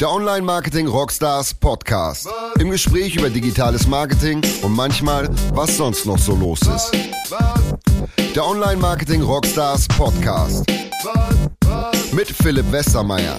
Der Online Marketing Rockstars Podcast. Im Gespräch über digitales Marketing und manchmal, was sonst noch so los ist. Der Online Marketing Rockstars Podcast. Mit Philipp Westermeier.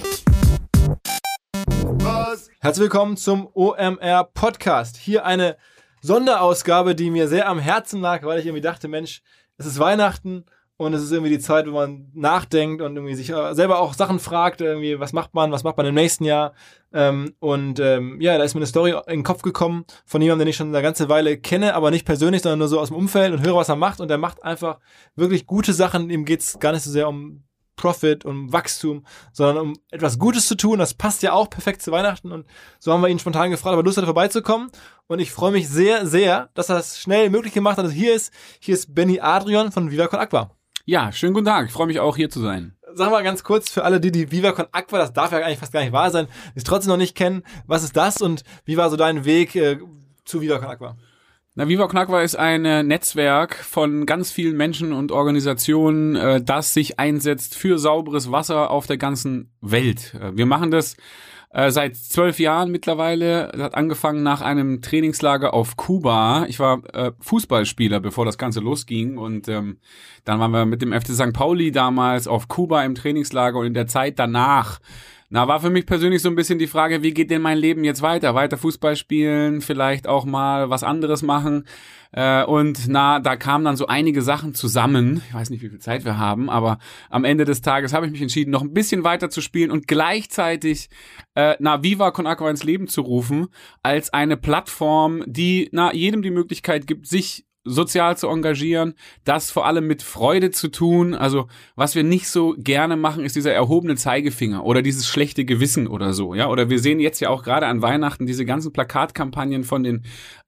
Herzlich willkommen zum OMR Podcast. Hier eine Sonderausgabe, die mir sehr am Herzen lag, weil ich irgendwie dachte, Mensch, es ist Weihnachten und es ist irgendwie die Zeit, wo man nachdenkt und irgendwie sich äh, selber auch Sachen fragt, irgendwie, was macht man, was macht man im nächsten Jahr. Ähm, und ähm, ja, da ist mir eine Story in den Kopf gekommen von jemandem, den ich schon eine ganze Weile kenne, aber nicht persönlich, sondern nur so aus dem Umfeld und höre, was er macht. Und er macht einfach wirklich gute Sachen. Ihm geht's gar nicht so sehr um Profit, um Wachstum, sondern um etwas Gutes zu tun. Das passt ja auch perfekt zu Weihnachten. Und so haben wir ihn spontan gefragt, ob er Lust hat, vorbeizukommen. Und ich freue mich sehr, sehr, dass er das schnell möglich gemacht hat. Also hier ist, hier ist Benny Adrian von Viva Aqua. Ja, schönen guten Tag. Ich freue mich auch hier zu sein. Sag mal ganz kurz für alle, die die Viva Con Aqua, das darf ja eigentlich fast gar nicht wahr sein, die es trotzdem noch nicht kennen. Was ist das und wie war so dein Weg äh, zu Viva Con Aqua? Na, Viva Con Aqua ist ein äh, Netzwerk von ganz vielen Menschen und Organisationen, äh, das sich einsetzt für sauberes Wasser auf der ganzen Welt. Äh, wir machen das äh, seit zwölf Jahren mittlerweile. Hat angefangen nach einem Trainingslager auf Kuba. Ich war äh, Fußballspieler, bevor das Ganze losging. Und ähm, dann waren wir mit dem FC St. Pauli damals auf Kuba im Trainingslager und in der Zeit danach na, war für mich persönlich so ein bisschen die Frage, wie geht denn mein Leben jetzt weiter? Weiter Fußball spielen, vielleicht auch mal was anderes machen. Äh, und na, da kamen dann so einige Sachen zusammen. Ich weiß nicht, wie viel Zeit wir haben, aber am Ende des Tages habe ich mich entschieden, noch ein bisschen weiter zu spielen und gleichzeitig äh, na, Viva Con Aqua ins Leben zu rufen, als eine Plattform, die na, jedem die Möglichkeit gibt, sich sozial zu engagieren, das vor allem mit Freude zu tun. Also was wir nicht so gerne machen, ist dieser erhobene Zeigefinger oder dieses schlechte Gewissen oder so. Ja, oder wir sehen jetzt ja auch gerade an Weihnachten diese ganzen Plakatkampagnen von den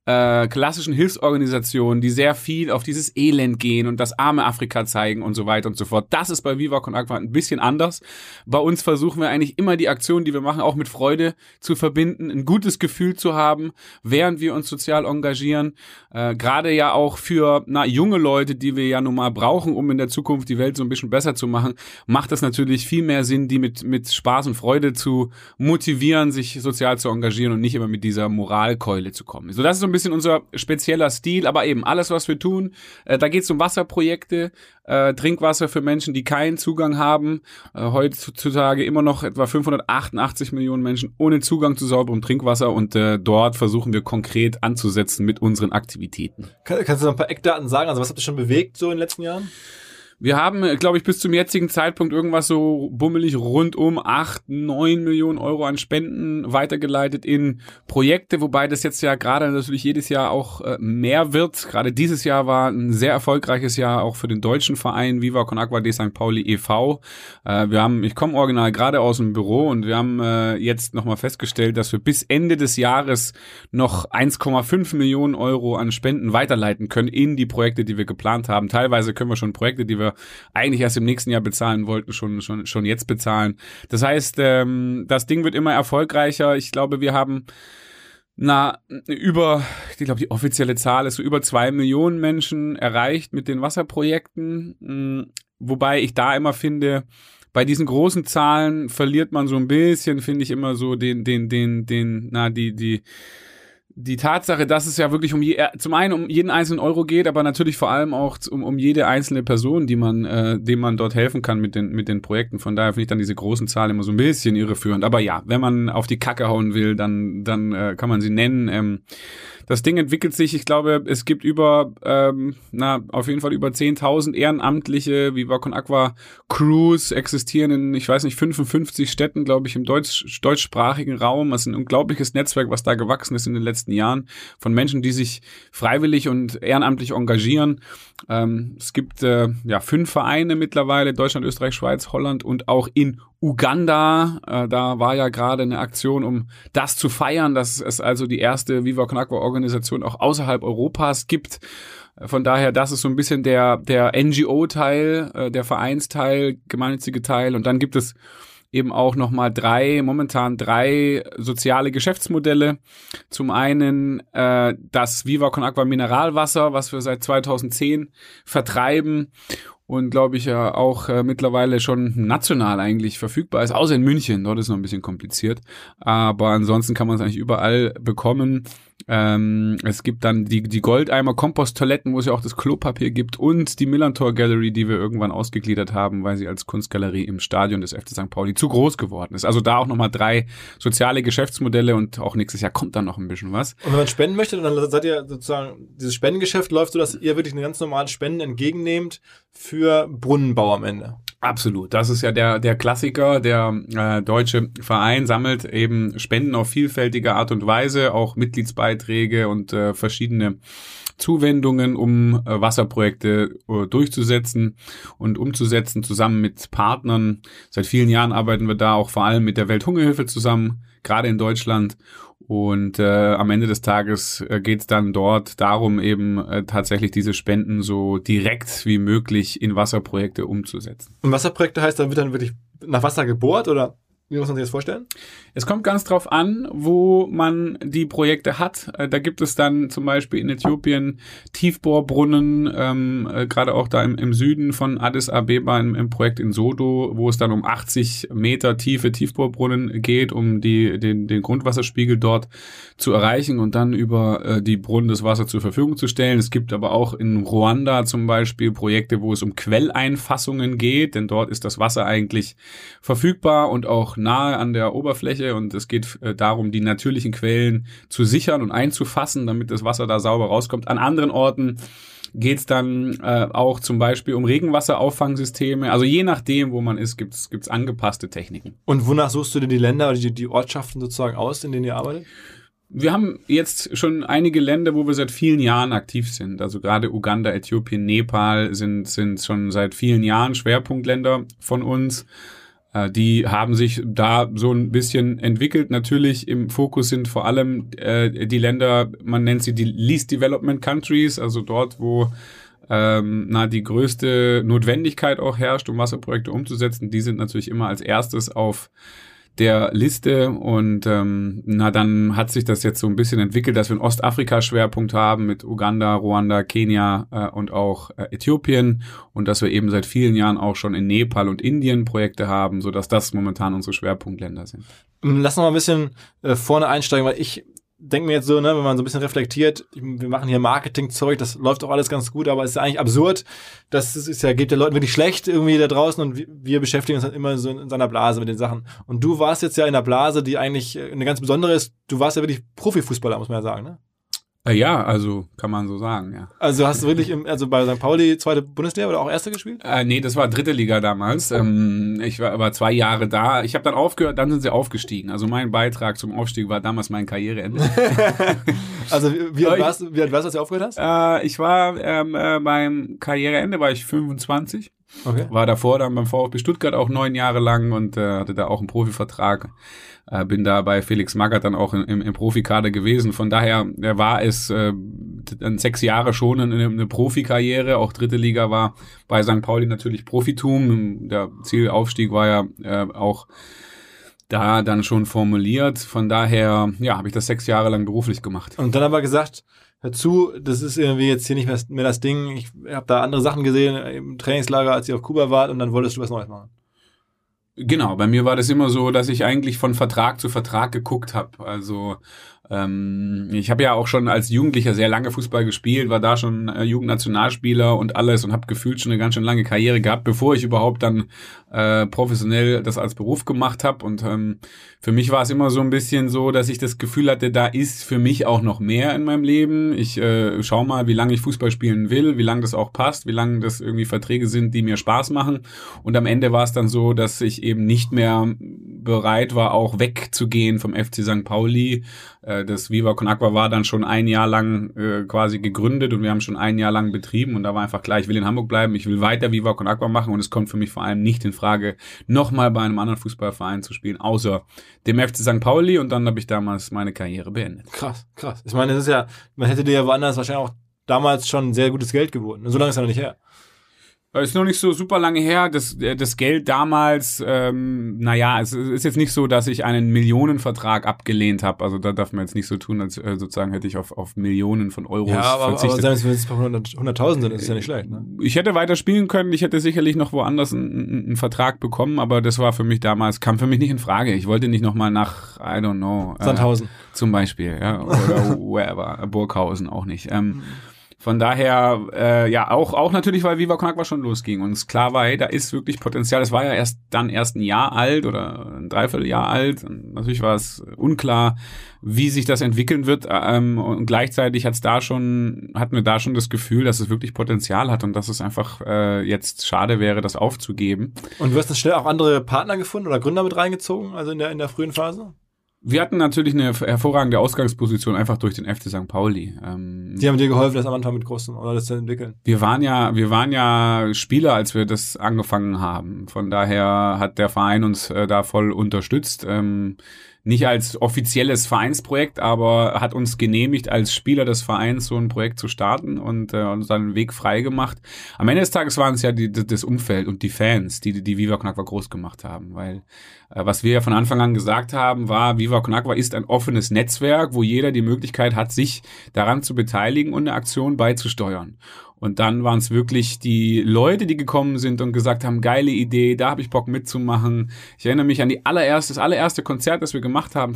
äh, klassischen Hilfsorganisationen, die sehr viel auf dieses Elend gehen und das arme Afrika zeigen und so weiter und so fort. Das ist bei Viva Con Aqua ein bisschen anders. Bei uns versuchen wir eigentlich immer die Aktionen, die wir machen, auch mit Freude zu verbinden, ein gutes Gefühl zu haben, während wir uns sozial engagieren. Äh, Gerade ja auch für na, junge Leute, die wir ja nun mal brauchen, um in der Zukunft die Welt so ein bisschen besser zu machen, macht es natürlich viel mehr Sinn, die mit, mit Spaß und Freude zu motivieren, sich sozial zu engagieren und nicht immer mit dieser Moralkeule zu kommen. So, das ist so ein bisschen unser spezieller Stil, aber eben alles, was wir tun, äh, da geht es um Wasserprojekte, äh, Trinkwasser für Menschen, die keinen Zugang haben. Äh, heutzutage immer noch etwa 588 Millionen Menschen ohne Zugang zu sauberem Trinkwasser und äh, dort versuchen wir konkret anzusetzen mit unseren Aktivitäten. Kann, kannst du noch ein paar Eckdaten sagen? Also was habt ihr schon bewegt so in den letzten Jahren? Wir haben, äh, glaube ich, bis zum jetzigen Zeitpunkt irgendwas so bummelig rund um acht, neun Millionen Euro an Spenden weitergeleitet in Projekte, wobei das jetzt ja gerade natürlich jedes Jahr auch äh, mehr wird. Gerade dieses Jahr war ein sehr erfolgreiches Jahr auch für den deutschen Verein Viva Con Agua de St. Pauli e.V. Äh, wir haben, ich komme original gerade aus dem Büro und wir haben jetzt nochmal festgestellt, dass wir bis Ende des Jahres noch 1,5 Millionen Euro an Spenden weiterleiten können in die Projekte, die wir geplant haben. Teilweise können wir schon Projekte, die wir wir eigentlich erst im nächsten Jahr bezahlen wollten, schon, schon, schon jetzt bezahlen. Das heißt, ähm, das Ding wird immer erfolgreicher. Ich glaube, wir haben na, über, ich glaube, die offizielle Zahl ist so über zwei Millionen Menschen erreicht mit den Wasserprojekten. Hm, wobei ich da immer finde, bei diesen großen Zahlen verliert man so ein bisschen, finde ich immer so den, den, den, den, na, die, die, die Tatsache, dass es ja wirklich um je, äh, zum einen um jeden einzelnen Euro geht, aber natürlich vor allem auch um, um jede einzelne Person, die man, äh, dem man dort helfen kann mit den, mit den Projekten. Von daher finde ich dann diese großen Zahlen immer so ein bisschen irreführend. Aber ja, wenn man auf die Kacke hauen will, dann, dann äh, kann man sie nennen. Ähm, das Ding entwickelt sich, ich glaube, es gibt über, ähm, na, auf jeden Fall über 10.000 ehrenamtliche Viva Con Aqua Crews existieren in, ich weiß nicht, 55 Städten, glaube ich, im deutsch, deutschsprachigen Raum. Das ist ein unglaubliches Netzwerk, was da gewachsen ist in den letzten Jahren von Menschen, die sich freiwillig und ehrenamtlich engagieren. Ähm, es gibt äh, ja fünf Vereine mittlerweile, Deutschland, Österreich, Schweiz, Holland und auch in Uganda. Äh, da war ja gerade eine Aktion, um das zu feiern, dass es also die erste Viva Con Aqua Organisation auch außerhalb Europas gibt. Von daher, das ist so ein bisschen der, der NGO-Teil, äh, der Vereinsteil, gemeinnützige Teil. Und dann gibt es eben auch nochmal drei, momentan drei soziale Geschäftsmodelle. Zum einen äh, das Viva Con Aqua Mineralwasser, was wir seit 2010 vertreiben und glaube ich ja auch äh, mittlerweile schon national eigentlich verfügbar ist, außer in München, dort ist noch ein bisschen kompliziert, aber ansonsten kann man es eigentlich überall bekommen. Ähm, es gibt dann die, die Goldeimer Komposttoiletten, wo es ja auch das Klopapier gibt und die Millantor Gallery, die wir irgendwann ausgegliedert haben, weil sie als Kunstgalerie im Stadion des FC St. Pauli zu groß geworden ist. Also da auch nochmal drei soziale Geschäftsmodelle und auch nächstes Jahr kommt dann noch ein bisschen was. Und wenn man spenden möchte, dann seid ihr sozusagen, dieses Spendengeschäft läuft so, dass ihr wirklich eine ganz normale Spenden entgegennehmt für Brunnenbau am Ende. Absolut. Das ist ja der, der Klassiker. Der äh, deutsche Verein sammelt eben Spenden auf vielfältige Art und Weise, auch Mitgliedsbeiträge und äh, verschiedene Zuwendungen, um äh, Wasserprojekte äh, durchzusetzen und umzusetzen, zusammen mit Partnern. Seit vielen Jahren arbeiten wir da auch vor allem mit der Welthungerhilfe zusammen, gerade in Deutschland. Und äh, am Ende des Tages äh, geht es dann dort darum, eben äh, tatsächlich diese Spenden so direkt wie möglich in Wasserprojekte umzusetzen. Und Wasserprojekte heißt, dann wird dann wirklich nach Wasser gebohrt oder wie muss man sich das vorstellen? Es kommt ganz drauf an, wo man die Projekte hat. Äh, da gibt es dann zum Beispiel in Äthiopien Tiefbohrbrunnen, ähm, äh, gerade auch da im, im, Süden von Addis Abeba im, im, Projekt in Sodo, wo es dann um 80 Meter tiefe Tiefbohrbrunnen geht, um die, den, den Grundwasserspiegel dort zu erreichen und dann über äh, die Brunnen das Wasser zur Verfügung zu stellen. Es gibt aber auch in Ruanda zum Beispiel Projekte, wo es um Quelleinfassungen geht, denn dort ist das Wasser eigentlich verfügbar und auch nahe an der Oberfläche und es geht äh, darum, die natürlichen Quellen zu sichern und einzufassen, damit das Wasser da sauber rauskommt. An anderen Orten geht es dann äh, auch zum Beispiel um Regenwasserauffangsysteme. Also je nachdem, wo man ist, gibt es angepasste Techniken. Und wonach suchst du dir die Länder oder die, die Ortschaften sozusagen aus, in denen ihr arbeitet? Wir haben jetzt schon einige Länder, wo wir seit vielen Jahren aktiv sind. Also gerade Uganda, Äthiopien, Nepal sind, sind schon seit vielen Jahren Schwerpunktländer von uns. Äh, die haben sich da so ein bisschen entwickelt. Natürlich im Fokus sind vor allem äh, die Länder, man nennt sie die Least Development Countries, also dort, wo ähm, na, die größte Notwendigkeit auch herrscht, um Wasserprojekte umzusetzen. Die sind natürlich immer als erstes auf der Liste und ähm, na dann hat sich das jetzt so ein bisschen entwickelt, dass wir einen Ostafrika Schwerpunkt haben mit Uganda, Ruanda, Kenia äh, und auch äh, Äthiopien und dass wir eben seit vielen Jahren auch schon in Nepal und Indien Projekte haben, so dass das momentan unsere Schwerpunktländer sind. Lass noch mal ein bisschen äh, vorne einsteigen, weil ich denke mir jetzt so, ne, wenn man so ein bisschen reflektiert, wir machen hier Marketingzeug, das läuft auch alles ganz gut, aber es ist eigentlich absurd. Das ist ja, geht den Leuten wirklich schlecht irgendwie da draußen und wir, beschäftigen uns halt immer so in seiner Blase mit den Sachen. Und du warst jetzt ja in einer Blase, die eigentlich eine ganz besondere ist. Du warst ja wirklich Profifußballer, muss man ja sagen, ne? Äh, ja, also kann man so sagen, ja. Also hast du wirklich im, also bei St. Pauli zweite Bundesliga oder auch erste gespielt? Äh, nee, das war dritte Liga damals. Ähm, ich war aber zwei Jahre da. Ich habe dann aufgehört, dann sind sie aufgestiegen. Also mein Beitrag zum Aufstieg war damals mein Karriereende. also wie alt, warst, wie alt warst du, als du aufgehört hast? Äh, ich war ähm, äh, beim Karriereende war ich 25. Okay. War davor dann beim VfB Stuttgart auch neun Jahre lang und äh, hatte da auch einen Profivertrag. Äh, bin da bei Felix Magath dann auch im, im Profikader gewesen. Von daher äh, war es äh, sechs Jahre schon eine, eine Profikarriere. Auch dritte Liga war bei St. Pauli natürlich Profitum. Der Zielaufstieg war ja äh, auch da dann schon formuliert. Von daher, ja, habe ich das sechs Jahre lang beruflich gemacht. Und dann aber gesagt, hör zu, das ist irgendwie jetzt hier nicht mehr, mehr das Ding. Ich habe da andere Sachen gesehen im Trainingslager, als ihr auf Kuba wart und dann wolltest du was Neues machen. Genau, bei mir war das immer so, dass ich eigentlich von Vertrag zu Vertrag geguckt habe. Also ähm, ich habe ja auch schon als Jugendlicher sehr lange Fußball gespielt, war da schon äh, Jugendnationalspieler und alles und habe gefühlt schon eine ganz schön lange Karriere gehabt, bevor ich überhaupt dann äh, professionell das als Beruf gemacht habe. Und ähm, für mich war es immer so ein bisschen so, dass ich das Gefühl hatte, da ist für mich auch noch mehr in meinem Leben. Ich äh, schau mal, wie lange ich Fußball spielen will, wie lange das auch passt, wie lange das irgendwie Verträge sind, die mir Spaß machen. Und am Ende war es dann so, dass ich eben nicht mehr bereit war, auch wegzugehen vom FC St. Pauli äh, das Viva Con Aqua war dann schon ein Jahr lang äh, quasi gegründet und wir haben schon ein Jahr lang betrieben und da war einfach klar, ich will in Hamburg bleiben, ich will weiter Viva Con Aqua machen und es kommt für mich vor allem nicht in Frage, nochmal bei einem anderen Fußballverein zu spielen, außer dem FC St. Pauli und dann habe ich damals meine Karriere beendet. Krass, krass. Ich meine, das ist ja, man hätte dir ja woanders wahrscheinlich auch damals schon sehr gutes Geld geboten. So lange ist ja noch nicht her. Ist noch nicht so super lange her. Das, äh, das Geld damals, ähm, naja, es ist jetzt nicht so, dass ich einen Millionenvertrag abgelehnt habe. Also da darf man jetzt nicht so tun, als äh, sozusagen hätte ich auf, auf Millionen von Euros Ja, aber, aber verzichtet. selbst wenn es 100.000 sind, ist es ja nicht schlecht. Ne? ich hätte weiter spielen können, ich hätte sicherlich noch woanders einen, einen Vertrag bekommen, aber das war für mich damals, kam für mich nicht in Frage. Ich wollte nicht nochmal nach, I don't know. äh, Sandhausen. zum Beispiel, ja, oder wherever, Burghausen auch nicht. Ähm, von daher, äh, ja, auch, auch natürlich, weil Viva Con Agua schon losging und es klar war, hey, da ist wirklich Potenzial. Es war ja erst dann erst ein Jahr alt oder ein Dreivierteljahr alt. Und natürlich war es unklar, wie sich das entwickeln wird. Ähm, und gleichzeitig hat's da schon, hatten wir da schon das Gefühl, dass es wirklich Potenzial hat und dass es einfach äh, jetzt schade wäre, das aufzugeben. Und du hast dann schnell auch andere Partner gefunden oder Gründer mit reingezogen, also in der, in der frühen Phase? Wir hatten natürlich eine hervorragende Ausgangsposition einfach durch den FC St. Pauli. Ähm, Die haben dir geholfen, das am Anfang mit großen oder das zu entwickeln. Wir waren ja, wir waren ja Spieler, als wir das angefangen haben. Von daher hat der Verein uns äh, da voll unterstützt. Ähm, nicht als offizielles Vereinsprojekt, aber hat uns genehmigt, als Spieler des Vereins so ein Projekt zu starten und äh, uns dann einen Weg frei gemacht. Am Ende des Tages waren es ja die, das Umfeld und die Fans, die die Viva Agua groß gemacht haben, weil was wir ja von Anfang an gesagt haben, war, Viva Con Agua ist ein offenes Netzwerk, wo jeder die Möglichkeit hat, sich daran zu beteiligen und eine Aktion beizusteuern. Und dann waren es wirklich die Leute, die gekommen sind und gesagt haben, geile Idee, da habe ich Bock mitzumachen. Ich erinnere mich an die allererste, das allererste Konzert, das wir gemacht haben,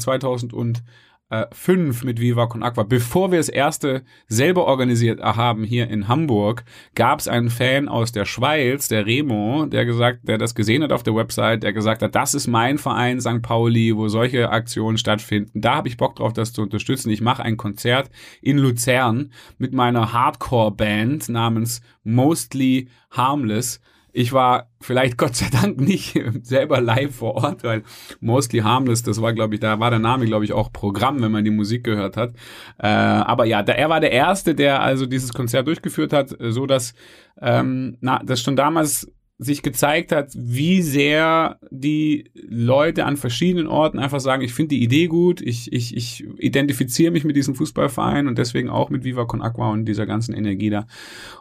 2005 mit Viva Con Aqua. Bevor wir das erste selber organisiert haben hier in Hamburg, gab es einen Fan aus der Schweiz, der Remo, der gesagt, der das gesehen hat auf der Website, der gesagt hat, das ist mein Verein St. Pauli, wo solche Aktionen stattfinden. Da habe ich Bock drauf, das zu unterstützen. Ich mache ein Konzert in Luzern mit meiner Hardcore-Band namens Mostly Harmless. Ich war vielleicht Gott sei Dank nicht selber live vor Ort, weil Mostly Harmless, das war, glaube ich, da war der Name, glaube ich, auch Programm, wenn man die Musik gehört hat. Äh, aber ja, da, er war der Erste, der also dieses Konzert durchgeführt hat, so dass ähm, na, das schon damals sich gezeigt hat, wie sehr die Leute an verschiedenen Orten einfach sagen, ich finde die Idee gut, ich, ich, ich identifiziere mich mit diesem Fußballverein und deswegen auch mit Viva Con Aqua und dieser ganzen Energie da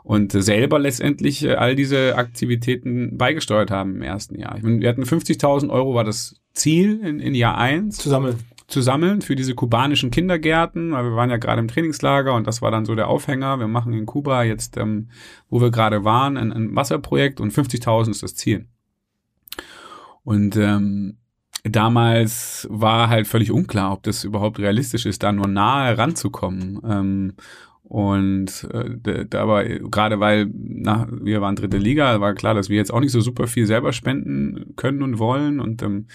und selber letztendlich äh, all diese Aktivitäten beigesteuert haben im ersten Jahr. Ich meine, wir hatten 50.000 Euro war das Ziel in, in Jahr eins Zu sammeln. Zu sammeln für diese kubanischen Kindergärten, weil wir waren ja gerade im Trainingslager und das war dann so der Aufhänger. Wir machen in Kuba jetzt, ähm, wo wir gerade waren, ein, ein Wasserprojekt und 50.000 ist das Ziel. Und ähm, damals war halt völlig unklar, ob das überhaupt realistisch ist, da nur nahe ranzukommen. Ähm, und äh, da aber gerade weil na, wir waren dritte Liga, war klar, dass wir jetzt auch nicht so super viel selber spenden können und wollen. Und ähm,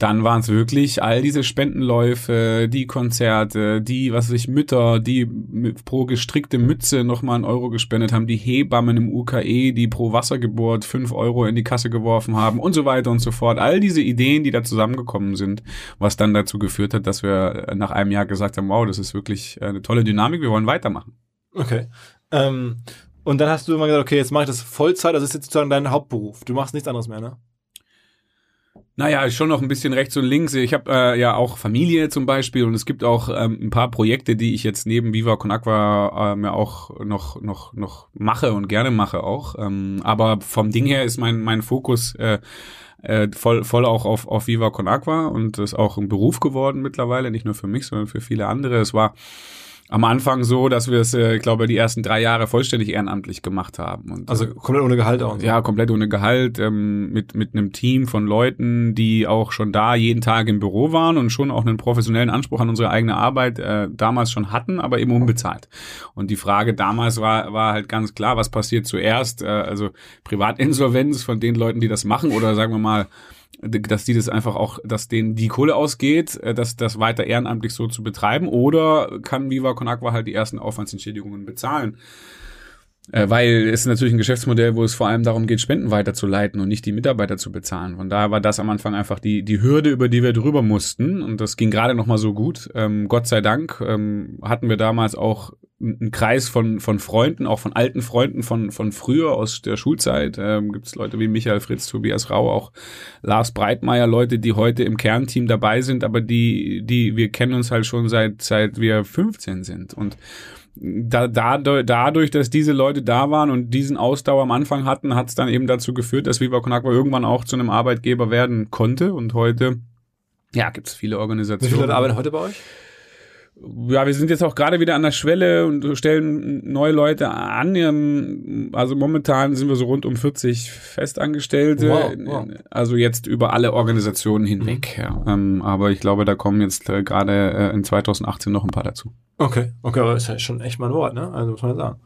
dann waren es wirklich all diese Spendenläufe, die Konzerte, die, was weiß ich, Mütter, die pro gestrickte Mütze nochmal einen Euro gespendet haben, die Hebammen im UKE, die pro Wassergeburt fünf Euro in die Kasse geworfen haben und so weiter und so fort. All diese Ideen, die da zusammengekommen sind, was dann dazu geführt hat, dass wir nach einem Jahr gesagt haben, wow, das ist wirklich eine tolle Dynamik, wir wollen weitermachen. Okay. Ähm, und dann hast du immer gesagt, okay, jetzt mache ich das Vollzeit, das ist jetzt sozusagen dein Hauptberuf. Du machst nichts anderes mehr, ne? Naja, schon noch ein bisschen rechts und links. Ich habe äh, ja auch Familie zum Beispiel und es gibt auch ähm, ein paar Projekte, die ich jetzt neben Viva Con Aqua ähm, ja auch noch noch noch mache und gerne mache auch. Ähm, aber vom Ding her ist mein mein Fokus äh, äh, voll voll auch auf auf Viva Con Aqua und ist auch ein Beruf geworden mittlerweile, nicht nur für mich, sondern für viele andere. Es war am Anfang so, dass wir es, äh, ich glaube, die ersten drei Jahre vollständig ehrenamtlich gemacht haben. Und, Also komplett ohne Gehalt auch. so. ja, komplett ohne Gehalt, ähm, mit, mit einem Team von Leuten, die auch schon da jeden Tag im Büro waren und schon auch einen professionellen Anspruch an unsere eigene Arbeit äh, damals schon hatten, aber eben unbezahlt. Und die Frage damals war, war halt ganz klar, was passiert zuerst? Äh, also Privatinsolvenz von den Leuten, die das machen oder sagen wir mal, dass die das einfach auch, dass denen die Kohle ausgeht, äh, dass das weiter ehrenamtlich so zu betreiben oder kann Viva Con Agua halt die ersten Aufwandsentschädigungen bezahlen? Äh, weil es ist natürlich ein Geschäftsmodell, wo es vor allem darum geht, Spenden weiterzuleiten und nicht die Mitarbeiter zu bezahlen. Von daher war das am Anfang einfach die, die Hürde, über die wir drüber mussten. Und das ging gerade noch mal so gut. Ähm, Gott sei Dank ähm, hatten wir damals auch ein Kreis von, von Freunden, auch von alten Freunden von, von früher aus der Schulzeit. Ähm, Gibt es Leute wie Michael Fritz, Tobias Rau, auch Lars Breitmeier, Leute, die heute im Kernteam dabei sind, aber die, die, wir kennen uns halt schon seit, seit wir 15 sind. Und da, da, dadurch, dass diese Leute da waren und diesen Ausdauer am Anfang hatten, hat es dann eben dazu geführt, dass Viva Con Agua irgendwann auch zu einem Arbeitgeber werden konnte. Und heute, ja, gibt es viele Organisationen. Wie viele Leute arbeiten heute bei euch? Ja, wir sind jetzt auch gerade wieder an der Schwelle und stellen neue Leute an. Also momentan sind wir so rund um 40 Festangestellte. Wow, wow. Also jetzt über alle Organisationen hinweg. Mhm. Ja. Ähm, aber ich glaube, da kommen jetzt äh, gerade äh, in 2018 noch ein paar dazu. Okay, okay, aber das ist ja schon echt mal ein Wort, ne? Also muss man sagen.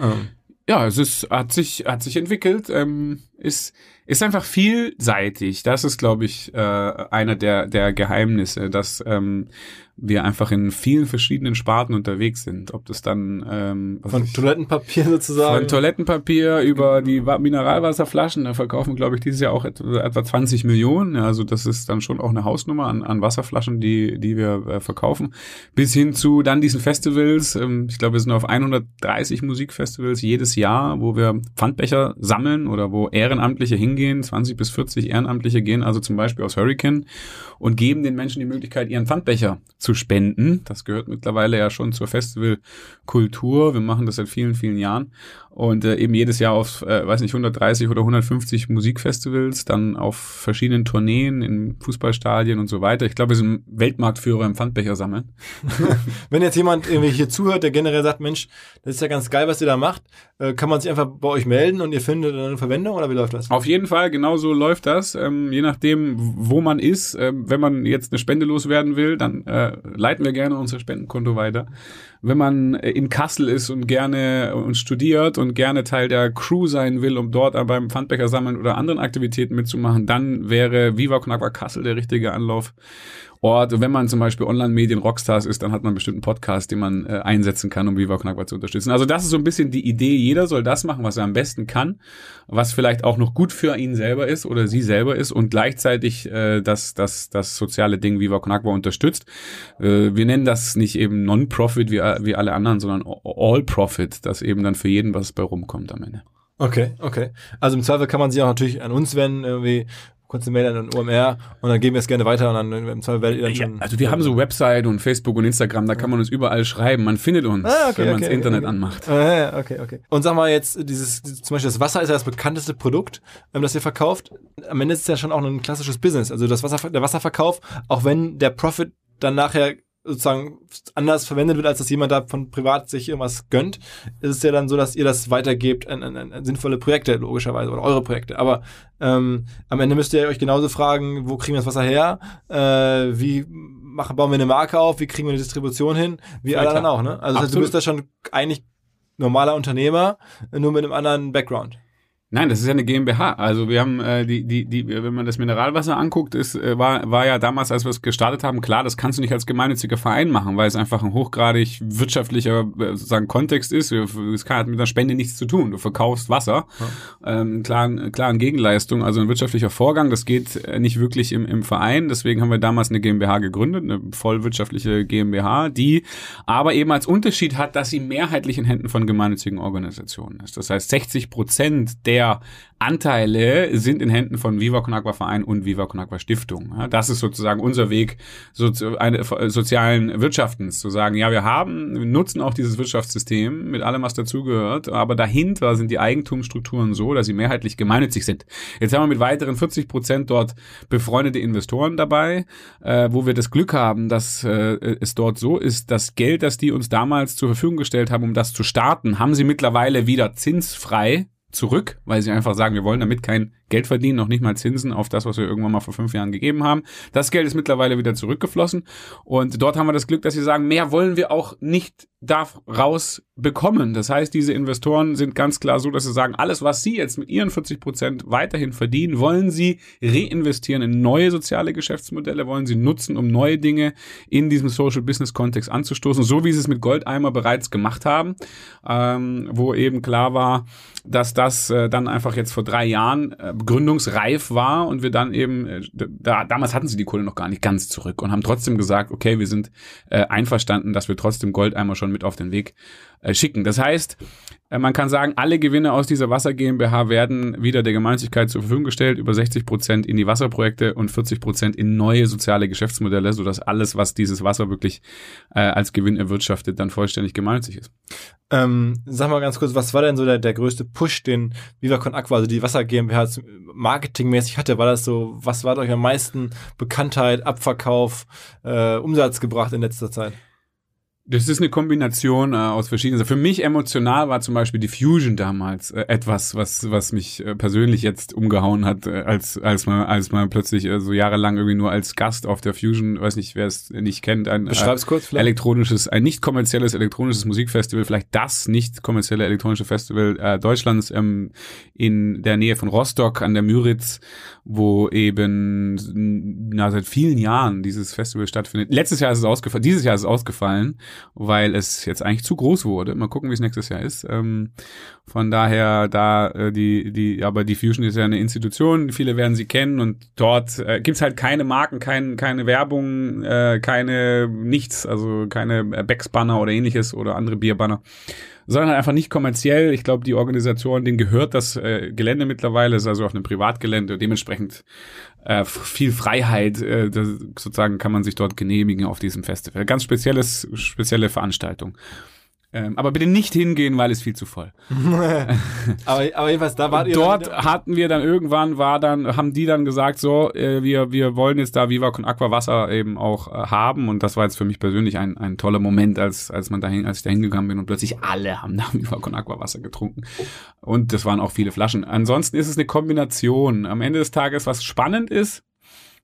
Ähm. Ja, es ist, hat sich, hat sich entwickelt, ähm, ist, ist einfach vielseitig. Das ist, glaube ich, äh, einer der, der Geheimnisse, dass ähm, wir einfach in vielen verschiedenen Sparten unterwegs sind. Ob das dann ähm, von ich, Toilettenpapier sozusagen. Von Toilettenpapier über die Mineralwasserflaschen, da verkaufen, glaube ich, dieses Jahr auch etwa, etwa 20 Millionen. Also das ist dann schon auch eine Hausnummer an, an Wasserflaschen, die, die wir äh, verkaufen. Bis hin zu dann diesen Festivals. Ähm, ich glaube, wir sind auf 130 Musikfestivals jedes Jahr, wo wir Pfandbecher sammeln oder wo Ehrenamtliche hingehen. 20 bis 40 Ehrenamtliche gehen also zum Beispiel aus Hurricane und geben den Menschen die Möglichkeit, ihren Pfandbecher zu spenden. Das gehört mittlerweile ja schon zur Festivalkultur. Wir machen das seit vielen, vielen Jahren und äh, eben jedes Jahr auf, äh, weiß nicht, 130 oder 150 Musikfestivals, dann auf verschiedenen Tourneen in Fußballstadien und so weiter. Ich glaube, wir sind Weltmarktführer im Pfandbecher sammeln. Wenn jetzt jemand irgendwie hier zuhört, der generell sagt, Mensch, das ist ja ganz geil, was ihr da macht, äh, kann man sich einfach bei euch melden und ihr findet eine Verwendung oder wie läuft das? Auf jeden Fall, genau so läuft das. Ähm, je nachdem, wo man ist, äh, wenn man jetzt eine Spende loswerden will, dann äh, leiten wir gerne unser Spendenkonto weiter wenn man in Kassel ist und gerne und studiert und gerne Teil der Crew sein will, um dort beim Pfandbecher sammeln oder anderen Aktivitäten mitzumachen, dann wäre Viva Con Kassel der richtige Anlauf. Ort. Wenn man zum Beispiel Online-Medien Rockstars ist, dann hat man bestimmt einen Podcast, den man äh, einsetzen kann, um Viva Con zu unterstützen. Also das ist so ein bisschen die Idee. Jeder soll das machen, was er am besten kann, was vielleicht auch noch gut für ihn selber ist oder sie selber ist und gleichzeitig äh, das, das, das soziale Ding Viva Con unterstützt. Äh, wir nennen das nicht eben Non-Profit wie, wie alle anderen, sondern All-Profit, dass eben dann für jeden was bei rumkommt am Ende. Okay, okay. Also im Zweifel kann man sich auch natürlich an uns wenden, irgendwie kurze Mail an den OMR und dann geben wir es gerne weiter und dann im Zweifel werdet ihr dann schon. Ja, also wir haben so Website und Facebook und Instagram, da kann man uns überall schreiben. Man findet uns, ah, okay, wenn man okay, das Internet okay. anmacht. Ah, okay, okay. Und sag mal jetzt, dieses, zum Beispiel das Wasser ist ja das bekannteste Produkt, ähm, das ihr verkauft. Am Ende ist es ja schon auch ein klassisches Business. Also das Wasser, der Wasserverkauf, auch wenn der Profit dann nachher sozusagen anders verwendet wird, als dass jemand da von privat sich irgendwas gönnt, ist es ja dann so, dass ihr das weitergebt an, an, an sinnvolle Projekte, logischerweise, oder eure Projekte. Aber ähm, am Ende müsst ihr euch genauso fragen, wo kriegen wir das Wasser her? Äh, wie machen, bauen wir eine Marke auf? Wie kriegen wir eine Distribution hin? Wie alle anderen auch, ne? Also das heißt, du bist da schon eigentlich normaler Unternehmer, nur mit einem anderen Background. Nein, das ist ja eine GmbH. Also wir haben äh, die, die, die, wenn man das Mineralwasser anguckt, ist, äh, war, war ja damals, als wir es gestartet haben, klar, das kannst du nicht als gemeinnütziger Verein machen, weil es einfach ein hochgradig wirtschaftlicher äh, sozusagen Kontext ist. Es hat mit einer Spende nichts zu tun. Du verkaufst Wasser, ja. ähm, klaren, klaren Gegenleistung, also ein wirtschaftlicher Vorgang. Das geht äh, nicht wirklich im, im Verein. Deswegen haben wir damals eine GmbH gegründet, eine vollwirtschaftliche GmbH, die aber eben als Unterschied hat, dass sie mehrheitlich in Händen von gemeinnützigen Organisationen ist. Das heißt, 60 Prozent der der Anteile sind in Händen von Viva Con Agua Verein und Viva Con Agua Stiftung. das ist sozusagen unser Weg so, eine, sozialen Wirtschaftens, zu sagen, ja, wir haben, wir nutzen auch dieses Wirtschaftssystem mit allem, was dazugehört, aber dahinter sind die Eigentumsstrukturen so, dass sie mehrheitlich gemeinnützig sind. Jetzt haben wir mit weiteren 40 Prozent dort befreundete Investoren dabei, äh, wo wir das Glück haben, dass äh, es dort so ist, das Geld, das die uns damals zur Verfügung gestellt haben, um das zu starten, haben sie mittlerweile wieder zinsfrei zurück, weil sie einfach sagen, wir wollen damit kein Geld verdienen, noch nicht mal Zinsen auf das, was wir irgendwann mal vor fünf Jahren gegeben haben. Das Geld ist mittlerweile wieder zurückgeflossen und dort haben wir das Glück, dass sie sagen, mehr wollen wir auch nicht daraus bekommen. Das heißt, diese Investoren sind ganz klar so, dass sie sagen, alles, was sie jetzt mit ihren 40 Prozent weiterhin verdienen, wollen sie reinvestieren in neue soziale Geschäftsmodelle, wollen sie nutzen, um neue Dinge in diesem Social Business Kontext anzustoßen, so wie sie es mit Goldeimer bereits gemacht haben, ähm, wo eben klar war, dass das äh, dann einfach jetzt vor drei Jahren äh, gründungsreif war und wir dann eben, äh, da, damals hatten sie die Kohle noch gar nicht ganz zurück und haben trotzdem gesagt, okay, wir sind äh, einverstanden, dass wir trotzdem Goldeimer schon schon mit auf den Weg äh, schicken. Das heißt, äh, man kann sagen, alle Gewinne aus dieser Wasser GmbH werden wieder der Gemeinnützigkeit zur Verfügung gestellt, über 60 Prozent in die Wasserprojekte und 40 Prozent in neue soziale Geschäftsmodelle, sodass alles, was dieses Wasser wirklich äh, als Gewinn erwirtschaftet, dann vollständig gemeinnützig ist. Ähm, sag mal ganz kurz, was war denn so der, der größte Push, den Viva Con Aqua, also die Wasser GmbH marketingmäßig hatte? War das so, was war euch am meisten Bekanntheit, Abverkauf, äh, Umsatz gebracht in letzter Zeit? Das ist eine Kombination äh, aus verschiedenen. Für mich emotional war zum Beispiel die Fusion damals äh, etwas, was was mich äh, persönlich jetzt umgehauen hat, äh, als als man als man plötzlich äh, so jahrelang irgendwie nur als Gast auf der Fusion, weiß nicht, wer es nicht kennt, ein Beschreib's kurz vielleicht. elektronisches, ein nicht kommerzielles elektronisches Musikfestival, vielleicht das nicht kommerzielle elektronische Festival äh, Deutschlands ähm, in der Nähe von Rostock an der Müritz, wo eben na seit vielen Jahren dieses Festival stattfindet. Letztes Jahr ist es ausgefallen, dieses Jahr ist es ausgefallen weil es jetzt eigentlich zu groß wurde. Mal gucken, wie es nächstes Jahr ist. Ähm, von daher, da äh, die, die, aber die Fusion ist ja eine Institution, viele werden sie kennen und dort äh, gibt's halt keine Marken, kein, keine Werbung, äh, keine nichts, also keine Becks-Banner oder ähnliches oder andere Bierbanner sondern einfach nicht kommerziell. Ich glaube, die Organisation, denen gehört das äh, Gelände mittlerweile, ist also auf einem Privatgelände, dementsprechend äh, viel Freiheit, äh, das, sozusagen kann man sich dort genehmigen auf diesem Festival. Ganz spezielles, spezielle Veranstaltung. Ähm, aber bitte nicht hingehen, weil es viel zu voll. aber, aber jedenfalls, da war Dort hatten wir dann irgendwann, war dann, haben die dann gesagt, so, äh, wir, wir wollen jetzt da Viva con Aqua Wasser eben auch äh, haben. Und das war jetzt für mich persönlich ein, ein toller Moment, als, als man dahin, als ich da hingegangen bin und plötzlich alle haben da Viva con Aqua Wasser getrunken. Und das waren auch viele Flaschen. Ansonsten ist es eine Kombination. Am Ende des Tages, was spannend ist,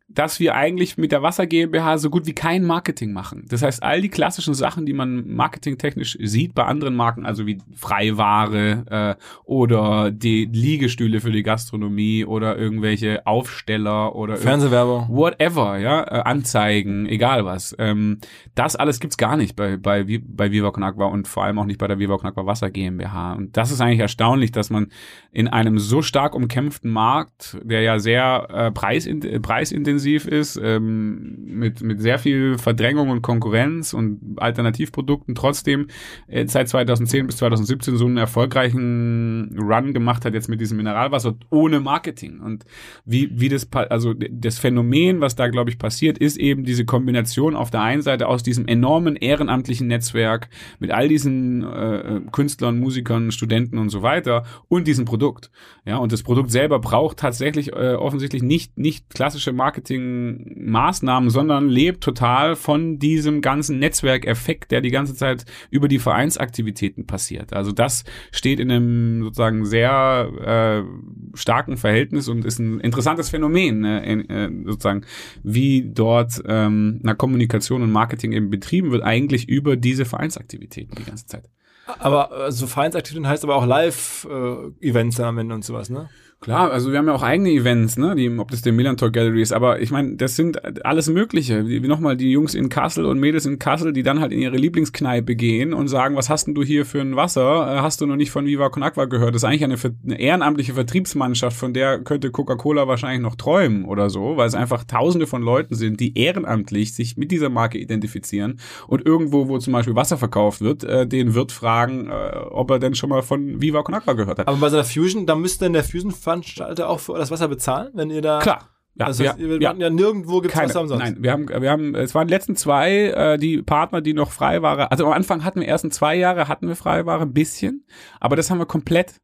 dass wir eigentlich mit der Wasser GmbH so gut wie kein Marketing machen. Das heißt, all die klassischen Sachen, die man marketingtechnisch sieht bei anderen Marken, also wie Freiware äh, oder die Liegestühle für die Gastronomie oder irgendwelche Aufsteller oder Fernsehwerbung, whatever, ja, äh, Anzeigen, egal was. Ähm, das alles gibt's gar nicht bei bei bei Viva Con Agua und vor allem auch nicht bei der Viva Con Agua Wasser GmbH. Und das ist eigentlich erstaunlich, dass man in einem so stark umkämpften Markt, der ja sehr äh, preisin preisintensiv intensiv ist, ähm, mit, mit sehr viel Verdrängung und Konkurrenz und Alternativprodukten trotzdem äh, seit 2010 bis 2017 so einen erfolgreichen Run gemacht hat, jetzt mit diesem Mineralwasser ohne Marketing. Und wie, wie das, also das Phänomen, was da, glaube ich, passiert, ist eben diese Kombination auf der einen Seite aus diesem enormen ehrenamtlichen Netzwerk mit all diesen äh, Künstlern, Musikern, Studenten und so weiter und diesem Produkt. Ja, und das Produkt selber braucht tatsächlich äh, offensichtlich nicht, nicht klassische Marketing Marketingmaßnahmen, sondern lebt total von diesem ganzen Netzwerkeffekt, der die ganze Zeit über die Vereinsaktivitäten passiert. Also das steht in einem sozusagen sehr äh, starken Verhältnis und ist ein interessantes Phänomen, äh, äh, sozusagen, wie dort ähm, na, Kommunikation und Marketing eben betrieben wird, eigentlich über diese Vereinsaktivitäten die ganze Zeit. Aber so also Vereinsaktivitäten heißt aber auch Live-Events äh, am Ende und sowas, ne? Klar, also wir haben ja auch eigene Events, ne, die, ob das der Milan Talk Gallery ist, aber ich meine, das sind alles Mögliche. Nochmal die Jungs in Kassel und Mädels in Kassel, die dann halt in ihre Lieblingskneipe gehen und sagen, was hast denn du hier für ein Wasser? Äh, hast du noch nicht von Viva Con Aqua gehört? Das ist eigentlich eine, eine ehrenamtliche Vertriebsmannschaft, von der könnte Coca-Cola wahrscheinlich noch träumen oder so, weil es einfach tausende von Leuten sind, die ehrenamtlich sich mit dieser Marke identifizieren und irgendwo, wo zum Beispiel Wasser verkauft wird, äh, den Wirt fragen, äh, ob er denn schon mal von Viva Con Aqua gehört hat. Aber bei so Fusion, da müsste denn der Fusion Veranstalter auch für das Wasser bezahlen, wenn ihr da. Klar. Ja, also wir, wir ja, ja nirgendwo gibt es Wasser umsonst. Nein, wir haben, wir haben, es waren die letzten zwei, äh, die Partner, die noch Freiware, also am Anfang hatten wir ersten zwei Jahre hatten wir Freiware ein bisschen, aber das haben wir komplett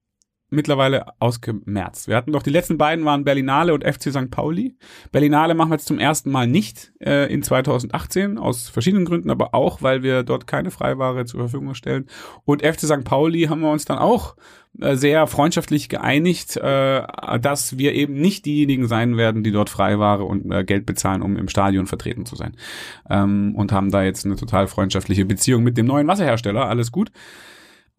mittlerweile ausgemerzt. Wir hatten doch die letzten beiden waren Berlinale und FC St. Pauli. Berlinale machen wir jetzt zum ersten Mal nicht äh, in 2018 aus verschiedenen Gründen, aber auch weil wir dort keine Freiware zur Verfügung stellen. Und FC St. Pauli haben wir uns dann auch äh, sehr freundschaftlich geeinigt, äh, dass wir eben nicht diejenigen sein werden, die dort Freiware und äh, Geld bezahlen, um im Stadion vertreten zu sein. Ähm, und haben da jetzt eine total freundschaftliche Beziehung mit dem neuen Wasserhersteller. Alles gut.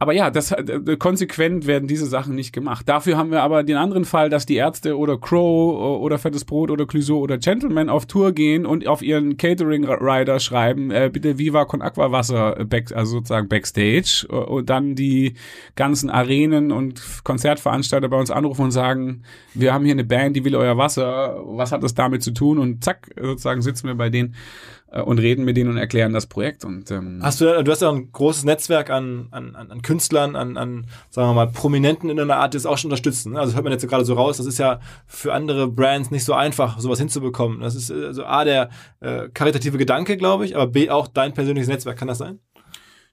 Aber ja, das äh, konsequent werden diese Sachen nicht gemacht. Dafür haben wir aber den anderen Fall, dass die Ärzte oder Crow oder Fettes Brot oder Clouseau oder Gentleman auf Tour gehen und auf ihren Catering Rider schreiben, äh, bitte Viva con Aqua Wasser, äh, back, also sozusagen Backstage äh, und dann die ganzen Arenen und Konzertveranstalter bei uns anrufen und sagen, wir haben hier eine Band, die will euer Wasser, was hat das damit zu tun? Und zack, sozusagen sitzen wir bei denen und reden mit denen und erklären das Projekt. Und, ähm, hast du, du hast ja ein großes Netzwerk an, an, an Künstlern, an, an, sagen wir mal, Prominenten in einer Art, die es auch schon unterstützen. Ne? Also hört man jetzt gerade so raus, das ist ja für andere Brands nicht so einfach, sowas hinzubekommen. Das ist also A, der äh, karitative Gedanke, glaube ich, aber B, auch dein persönliches Netzwerk. Kann das sein?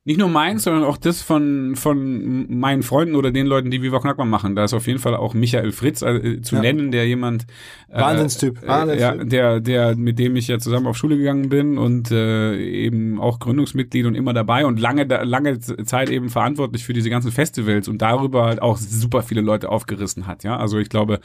Nicht nur meins, sondern auch das von, von meinen Freunden oder den Leuten, die Viva Knackmann machen. Da ist auf jeden Fall auch Michael Fritz äh, zu ja. nennen, der jemand äh, Wahnsinnstyp, Wahnsinnstyp. ja, der, der, mit dem ich ja zusammen auf Schule gegangen bin und äh, eben auch Gründungsmitglied und immer dabei und lange, lange Zeit eben verantwortlich für diese ganzen Festivals und darüber halt auch super viele Leute aufgerissen hat. Ja, also ich glaube,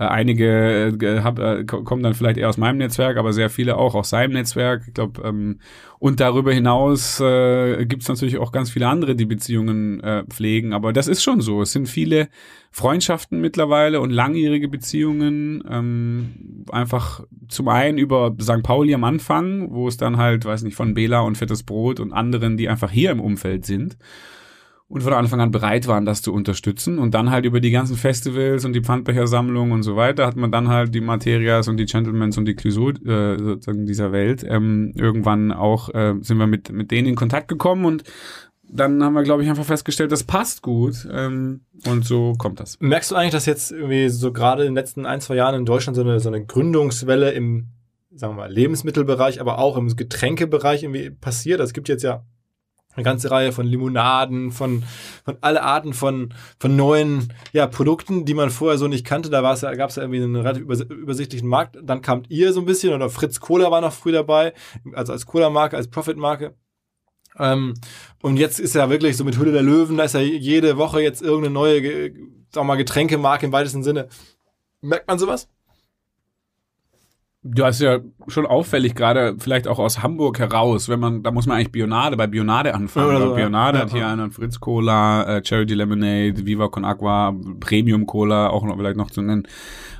äh, einige äh, hab, äh, kommen dann vielleicht eher aus meinem Netzwerk, aber sehr viele auch aus seinem Netzwerk. Ich glaube, ähm, und darüber hinaus äh, gibt es natürlich auch ganz viele andere, die Beziehungen äh, pflegen. Aber das ist schon so. Es sind viele Freundschaften mittlerweile und langjährige Beziehungen. Ähm, einfach zum einen über St. Pauli am Anfang, wo es dann halt, weiß nicht, von Bela und Fettes Brot und anderen, die einfach hier im Umfeld sind und von Anfang an bereit waren, das zu unterstützen. Und dann halt über die ganzen Festivals und die Pfandbechersammlung und so weiter hat man dann halt die Materias und die Gentlemans und die Clusot äh, sozusagen dieser Welt. Ähm, irgendwann auch äh, sind wir mit, mit denen in Kontakt gekommen und dann haben wir, glaube ich, einfach festgestellt, das passt gut. Ähm, und so kommt das. Merkst du eigentlich, dass jetzt irgendwie so gerade in den letzten ein, zwei Jahren in Deutschland so eine, so eine Gründungswelle im, sagen wir mal, Lebensmittelbereich, aber auch im Getränkebereich irgendwie passiert? Also es gibt jetzt ja eine ganze Reihe von Limonaden, von, von alle Arten von, von neuen ja, Produkten, die man vorher so nicht kannte. Da ja, gab es ja irgendwie einen relativ übersichtlichen Markt. Dann kamt ihr so ein bisschen oder Fritz Cola war noch früh dabei, also als Cola-Marke, als Profit-Marke. Ähm, und jetzt ist ja wirklich so mit Hülle der Löwen, da ist ja jede Woche jetzt irgendeine neue, wir mal, Getränkemarke im weitesten Sinne. Merkt man sowas? Du hast ja schon auffällig, gerade vielleicht auch aus Hamburg heraus, wenn man, da muss man eigentlich Bionade, bei Bionade anfangen. Ja, so, Bionade ja. hat hier einen Fritz Cola, äh, Charity Lemonade, Viva Con Agua, Premium Cola, auch noch vielleicht noch zu nennen.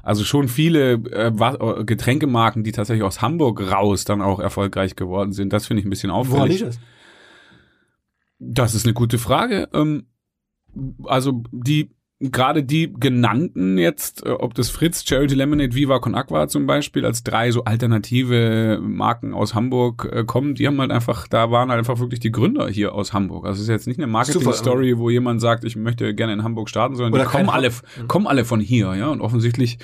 Also schon viele äh, äh, Getränkemarken, die tatsächlich aus Hamburg raus dann auch erfolgreich geworden sind. Das finde ich ein bisschen auffällig. Woran liegt das? Das ist eine gute Frage. Ähm, also die gerade die genannten jetzt, äh, ob das Fritz, Charity Lemonade, Viva Con Aqua zum Beispiel, als drei so alternative Marken aus Hamburg äh, kommen, die haben halt einfach, da waren halt einfach wirklich die Gründer hier aus Hamburg. Also es ist jetzt nicht eine Marketing-Story, wo jemand sagt, ich möchte gerne in Hamburg starten, sondern die kommen alle, kommen alle von hier, ja. Und offensichtlich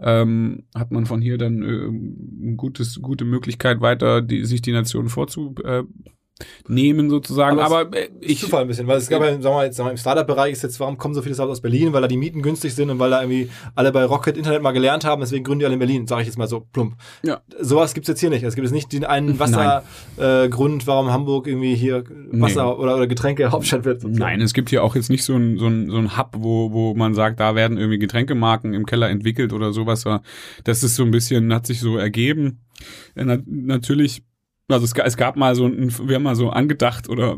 ähm, hat man von hier dann äh, ein gutes, gute Möglichkeit weiter, die, sich die Nation vorzu, äh, nehmen sozusagen. Aber, aber äh, ich Zufall ein bisschen, weil es gab ja, sagen wir jetzt, sagen wir, im Startup-Bereich ist jetzt, warum kommen so viele Startups aus Berlin? Weil da die Mieten günstig sind und weil da irgendwie alle bei Rocket Internet mal gelernt haben, deswegen gründen die alle in Berlin, sage ich jetzt mal so plump. Ja. Sowas gibt's jetzt hier nicht. Es gibt jetzt nicht den einen Wassergrund, äh, warum Hamburg irgendwie hier Wasser nee. oder, oder Getränke Hauptstadt wird. Sozusagen. Nein, es gibt hier auch jetzt nicht so ein, so ein, so ein Hub, wo, wo man sagt, da werden irgendwie Getränkemarken im Keller entwickelt oder sowas. Das ist so ein bisschen, hat sich so ergeben. Ja, natürlich also es, es gab mal so ein, wir haben mal so angedacht oder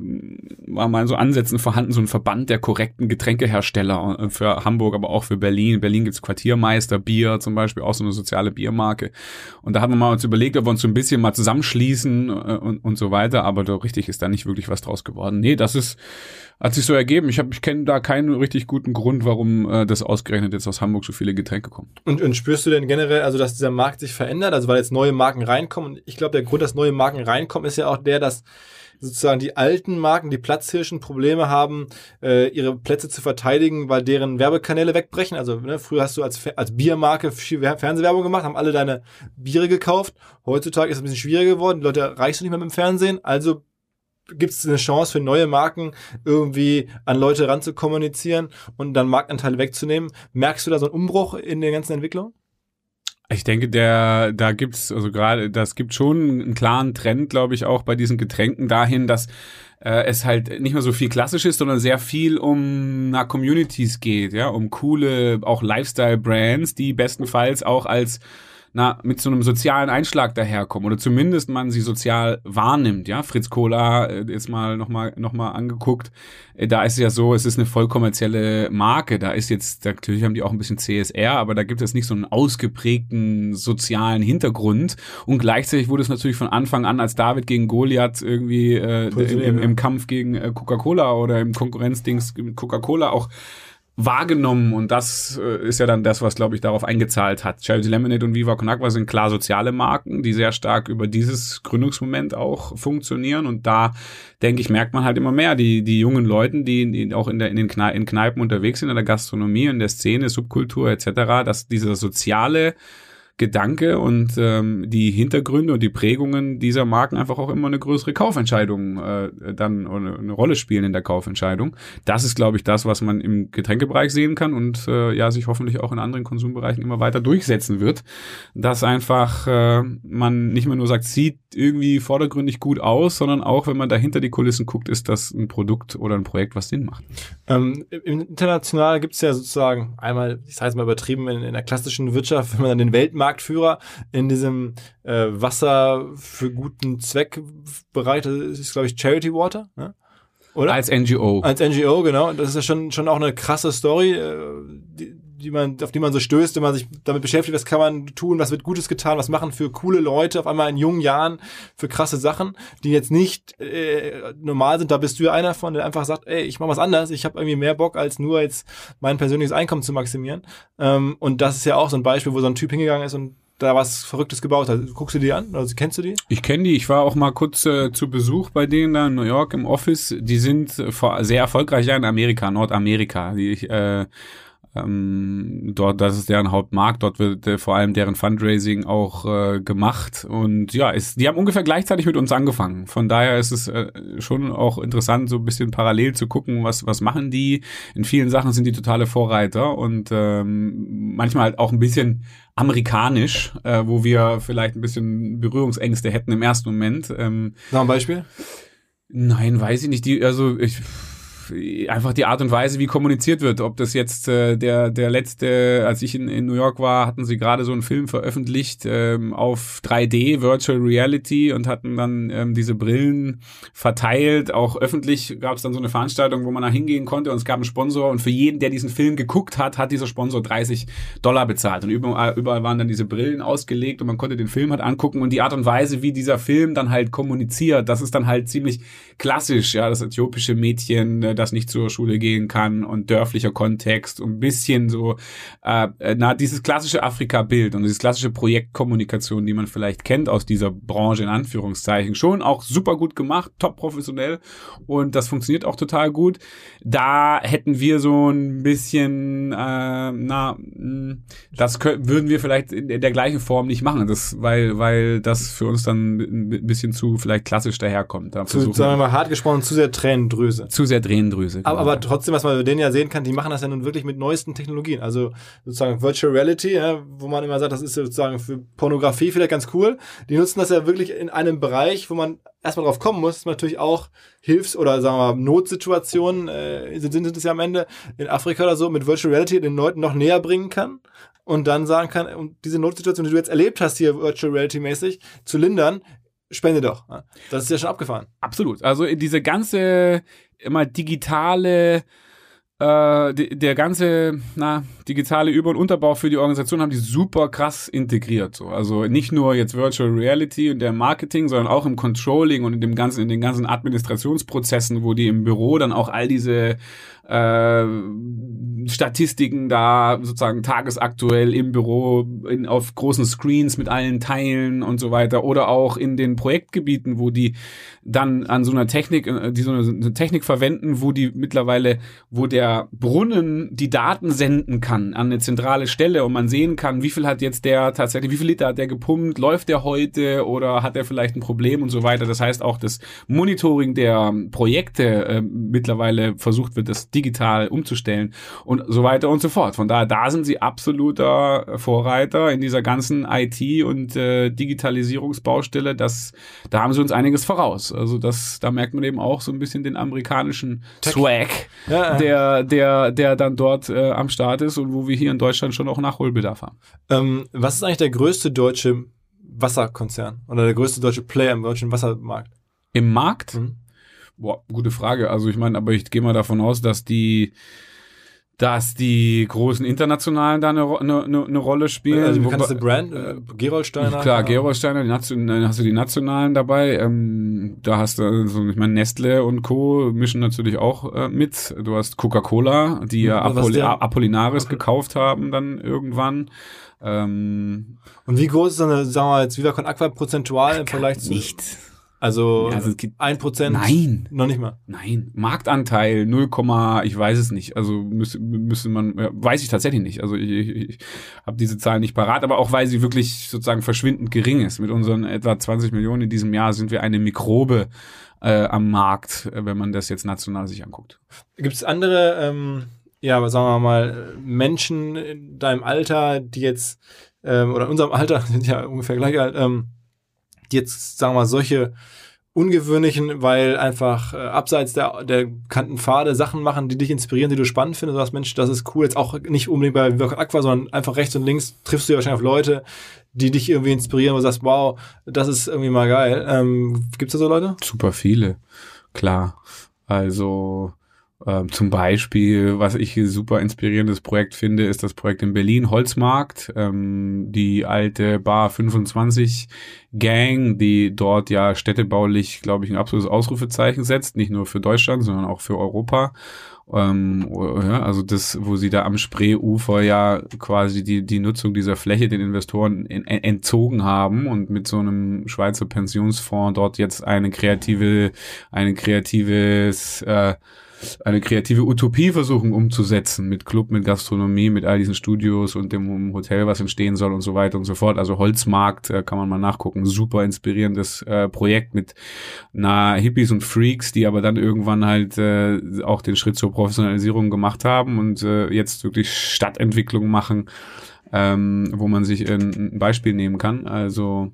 war mal so Ansätzen vorhanden, so ein Verband der korrekten Getränkehersteller äh, für Hamburg, aber auch für Berlin. In Berlin gibt's Quartiermeister, Bier zum Beispiel, auch so eine soziale Biermarke. Und da haben wir mal uns überlegt, ob wir uns so ein bisschen mal zusammenschließen äh, und, und so weiter, aber da richtig ist da nicht wirklich was draus geworden. Nee, das ist, hat sich so ergeben. Ich, hab, ich kenne da keinen richtig guten Grund, warum äh, das ausgerechnet jetzt aus Hamburg so viele Getränke kommen. Und, und spürst du denn generell, also dass dieser Markt sich verändert, also weil jetzt neue Marken reinkommen? Und ich glaube, der Grund, dass neue Marken reinkommen, ist ja auch der, dass sozusagen die alten Marken, die Platzhirschen, Probleme haben, äh, ihre Plätze zu verteidigen, weil deren Werbekanäle wegbrechen. Also ne, früher hast du als, als Biermarke Fernsehwerbung gemacht, haben alle deine Biere gekauft. Heutzutage ist es ein bisschen schwieriger geworden. Die Leute erreichst du nicht mehr mit dem Fernsehen. Also gibt es eine Chance für neue Marken irgendwie an Leute ranzukommunizieren und dann Marktanteile wegzunehmen. Merkst du da so einen Umbruch in der ganzen Entwicklung? Ich denke, der, da gibt's also gerade, das gibt schon einen klaren Trend, glaube ich, auch bei diesen Getränken dahin, dass äh, es halt nicht mehr so viel klassisch ist, sondern sehr viel um na, Communities geht, ja, um coole, auch Lifestyle-Brands, die bestenfalls auch als na, mit so einem sozialen Einschlag daherkommen oder zumindest man sie sozial wahrnimmt, ja. Fritz Cola äh, ist mal nochmal noch mal angeguckt. Äh, da ist es ja so, es ist eine voll kommerzielle Marke. Da ist jetzt, natürlich haben die auch ein bisschen CSR, aber da gibt es nicht so einen ausgeprägten sozialen Hintergrund. Und gleichzeitig wurde es natürlich von Anfang an als David gegen Goliath irgendwie äh, im, im, Kampf gegen äh, Coca-Cola oder im Konkurrenzdings Coca-Cola auch wahrgenommen und das äh, ist ja dann das, was glaube ich darauf eingezahlt hat. Charity Lemonade und Viva Con Agua sind klar soziale Marken, die sehr stark über dieses Gründungsmoment auch funktionieren und da denke ich merkt man halt immer mehr die die jungen Leuten, die, die auch in der in den Kneipen, in Kneipen unterwegs sind in der Gastronomie, in der Szene, Subkultur etc., dass dieser soziale Gedanke und ähm, die Hintergründe und die Prägungen dieser Marken einfach auch immer eine größere Kaufentscheidung äh, dann eine, eine Rolle spielen in der Kaufentscheidung. Das ist, glaube ich, das, was man im Getränkebereich sehen kann und äh, ja sich hoffentlich auch in anderen Konsumbereichen immer weiter durchsetzen wird, dass einfach äh, man nicht mehr nur sagt, sieht irgendwie vordergründig gut aus, sondern auch, wenn man dahinter die Kulissen guckt, ist das ein Produkt oder ein Projekt, was Sinn macht. Ähm, international gibt es ja sozusagen einmal, ich sage es mal übertrieben, in, in der klassischen Wirtschaft, wenn man dann den Weltmarkt Marktführer in diesem äh, Wasser für guten Zweck Bereich. Das ist, glaube ich, Charity Water. Ne? Oder? Als NGO. Als NGO, genau. Das ist ja schon, schon auch eine krasse Story, äh, die, die man, auf die man so stößt, wenn man sich damit beschäftigt, was kann man tun, was wird Gutes getan, was machen für coole Leute auf einmal in jungen Jahren für krasse Sachen, die jetzt nicht äh, normal sind. Da bist du ja einer von, der einfach sagt, ey, ich mach was anderes, ich habe irgendwie mehr Bock, als nur jetzt mein persönliches Einkommen zu maximieren. Ähm, und das ist ja auch so ein Beispiel, wo so ein Typ hingegangen ist und da was Verrücktes gebaut hat. Guckst du die an? Also kennst du die? Ich kenne die. Ich war auch mal kurz äh, zu Besuch bei denen da in New York im Office. Die sind äh, sehr erfolgreich ja in Amerika, Nordamerika. Die, äh, ähm, dort, das ist deren Hauptmarkt, dort wird äh, vor allem deren Fundraising auch äh, gemacht und ja, ist, die haben ungefähr gleichzeitig mit uns angefangen. Von daher ist es äh, schon auch interessant, so ein bisschen parallel zu gucken, was was machen die. In vielen Sachen sind die totale Vorreiter und ähm, manchmal halt auch ein bisschen amerikanisch, äh, wo wir vielleicht ein bisschen Berührungsängste hätten im ersten Moment. Ähm, Noch ein Beispiel? Nein, weiß ich nicht. Die, also ich einfach die Art und Weise, wie kommuniziert wird. Ob das jetzt äh, der der letzte, als ich in, in New York war, hatten sie gerade so einen Film veröffentlicht ähm, auf 3D Virtual Reality und hatten dann ähm, diese Brillen verteilt. Auch öffentlich gab es dann so eine Veranstaltung, wo man da hingehen konnte und es gab einen Sponsor und für jeden, der diesen Film geguckt hat, hat dieser Sponsor 30 Dollar bezahlt und überall, überall waren dann diese Brillen ausgelegt und man konnte den Film halt angucken und die Art und Weise, wie dieser Film dann halt kommuniziert, das ist dann halt ziemlich klassisch, ja, das äthiopische Mädchen, äh, das nicht zur Schule gehen kann und dörflicher Kontext und ein bisschen so, äh, äh, na, dieses klassische Afrika-Bild und dieses klassische Projektkommunikation, die man vielleicht kennt aus dieser Branche in Anführungszeichen, schon auch super gut gemacht, top professionell und das funktioniert auch total gut. Da hätten wir so ein bisschen, äh, na, hm, das können, würden wir vielleicht in der gleichen Form nicht machen, das, weil, weil das für uns dann ein bisschen zu vielleicht klassisch daherkommt. Da zu, sagen wir mal hart gesprochen, zu sehr Tränendrüse. Zu sehr Tränendrüse. Tränendrüse. Aber, aber trotzdem, was man bei denen ja sehen kann, die machen das ja nun wirklich mit neuesten Technologien. Also sozusagen Virtual Reality, ja, wo man immer sagt, das ist sozusagen für Pornografie vielleicht ganz cool. Die nutzen das ja wirklich in einem Bereich, wo man erstmal drauf kommen muss, dass man natürlich auch Hilfs- oder sagen wir mal Notsituationen, äh, sind, sind es ja am Ende in Afrika oder so, mit Virtual Reality den Leuten noch näher bringen kann und dann sagen kann, um diese Notsituation, die du jetzt erlebt hast hier Virtual Reality mäßig, zu lindern, spende doch. Das ist ja schon abgefahren. Absolut. Also diese ganze immer digitale äh, der ganze na, digitale Über- und Unterbau für die Organisation haben die super krass integriert. So. Also nicht nur jetzt Virtual Reality und der Marketing, sondern auch im Controlling und in dem ganzen, in den ganzen Administrationsprozessen, wo die im Büro dann auch all diese äh, Statistiken da sozusagen tagesaktuell im Büro in, auf großen Screens mit allen Teilen und so weiter oder auch in den Projektgebieten, wo die dann an so einer Technik, äh, die so eine, Technik verwenden, wo die mittlerweile, wo der Brunnen die Daten senden kann an eine zentrale Stelle und man sehen kann, wie viel hat jetzt der tatsächlich, wie viel Liter hat der gepumpt, läuft der heute oder hat er vielleicht ein Problem und so weiter. Das heißt auch das Monitoring der Projekte äh, mittlerweile versucht wird, das digital umzustellen und so weiter und so fort. Von daher, da sind sie absoluter Vorreiter in dieser ganzen IT- und äh, Digitalisierungsbaustelle. Das, da haben sie uns einiges voraus. Also das, da merkt man eben auch so ein bisschen den amerikanischen Tech. Swag, ja, der, der, der dann dort äh, am Start ist und wo wir hier in Deutschland schon auch Nachholbedarf haben. Ähm, was ist eigentlich der größte deutsche Wasserkonzern oder der größte deutsche Player im deutschen Wassermarkt? Im Markt? Mhm. Boah, gute Frage. Also ich meine, aber ich gehe mal davon aus, dass die dass die großen internationalen da eine, eine, eine Rolle spielen. Also, wie kannst du Brand? Äh, Gerolsteiner? Klar, Gerolsteiner, die Nation, dann hast du die nationalen dabei. Ähm, da hast du, so, ich meine, Nestle und Co. mischen natürlich auch äh, mit. Du hast Coca-Cola, die ja Apol Apollinaris gekauft haben dann irgendwann. Ähm, Und wie groß ist eine, sagen wir mal, jetzt Viva Aqua prozentual im Vergleich zu. nichts. Also, Ja, also ein Prozent? Nein. Noch nicht mal. Nein, Marktanteil 0, Komma, ich weiß es nicht. Also müsste, müsste man, ja, weiß ich tatsächlich nicht. Also ich, ich, ich habe diese Zahl nicht parat, aber auch weil sie wirklich sozusagen verschwindend gering ist. Mit unseren etwa 20 Millionen in diesem Jahr sind wir eine Mikrobe äh, am Markt, wenn man das jetzt national sich anguckt. Gibt es andere, ähm, ja, aber sagen wir mal, Menschen in deinem Alter, die jetzt, ähm, oder in unserem Alter, sind ja ungefähr gleich alt, ähm, jetzt, sagen wir mal, solche ungewöhnlichen, weil einfach äh, abseits der, der bekannten Pfade Sachen machen, die dich inspirieren, die du spannend findest, du sagst, Mensch, das ist cool, jetzt auch nicht unbedingt bei Con Aqua, sondern einfach rechts und links triffst du ja wahrscheinlich auf Leute, die dich irgendwie inspirieren, du sagst, wow, das ist irgendwie mal geil. Ähm, gibt's da so Leute? Super viele, klar. Also ähm, zum Beispiel, was ich super inspirierendes Projekt finde, ist das Projekt in Berlin, Holzmarkt, ähm, die alte Bar 25 Gang, die dort ja städtebaulich, glaube ich, ein absolutes Ausrufezeichen setzt, nicht nur für Deutschland, sondern auch für Europa. Ähm, ja, also das, wo sie da am Spreeufer ja quasi die, die Nutzung dieser Fläche den Investoren en- en- entzogen haben und mit so einem Schweizer Pensionsfonds dort jetzt eine kreative, eine kreatives, äh, eine kreative Utopie versuchen umzusetzen mit Club, mit Gastronomie, mit all diesen Studios und dem Hotel, was entstehen soll und so weiter und so fort. Also Holzmarkt äh, kann man mal nachgucken. Super inspirierendes äh, Projekt mit na Hippies und Freaks, die aber dann irgendwann halt äh, auch den Schritt zur Professionalisierung gemacht haben und äh, jetzt wirklich Stadtentwicklung machen, ähm, wo man sich ein, ein Beispiel nehmen kann. Also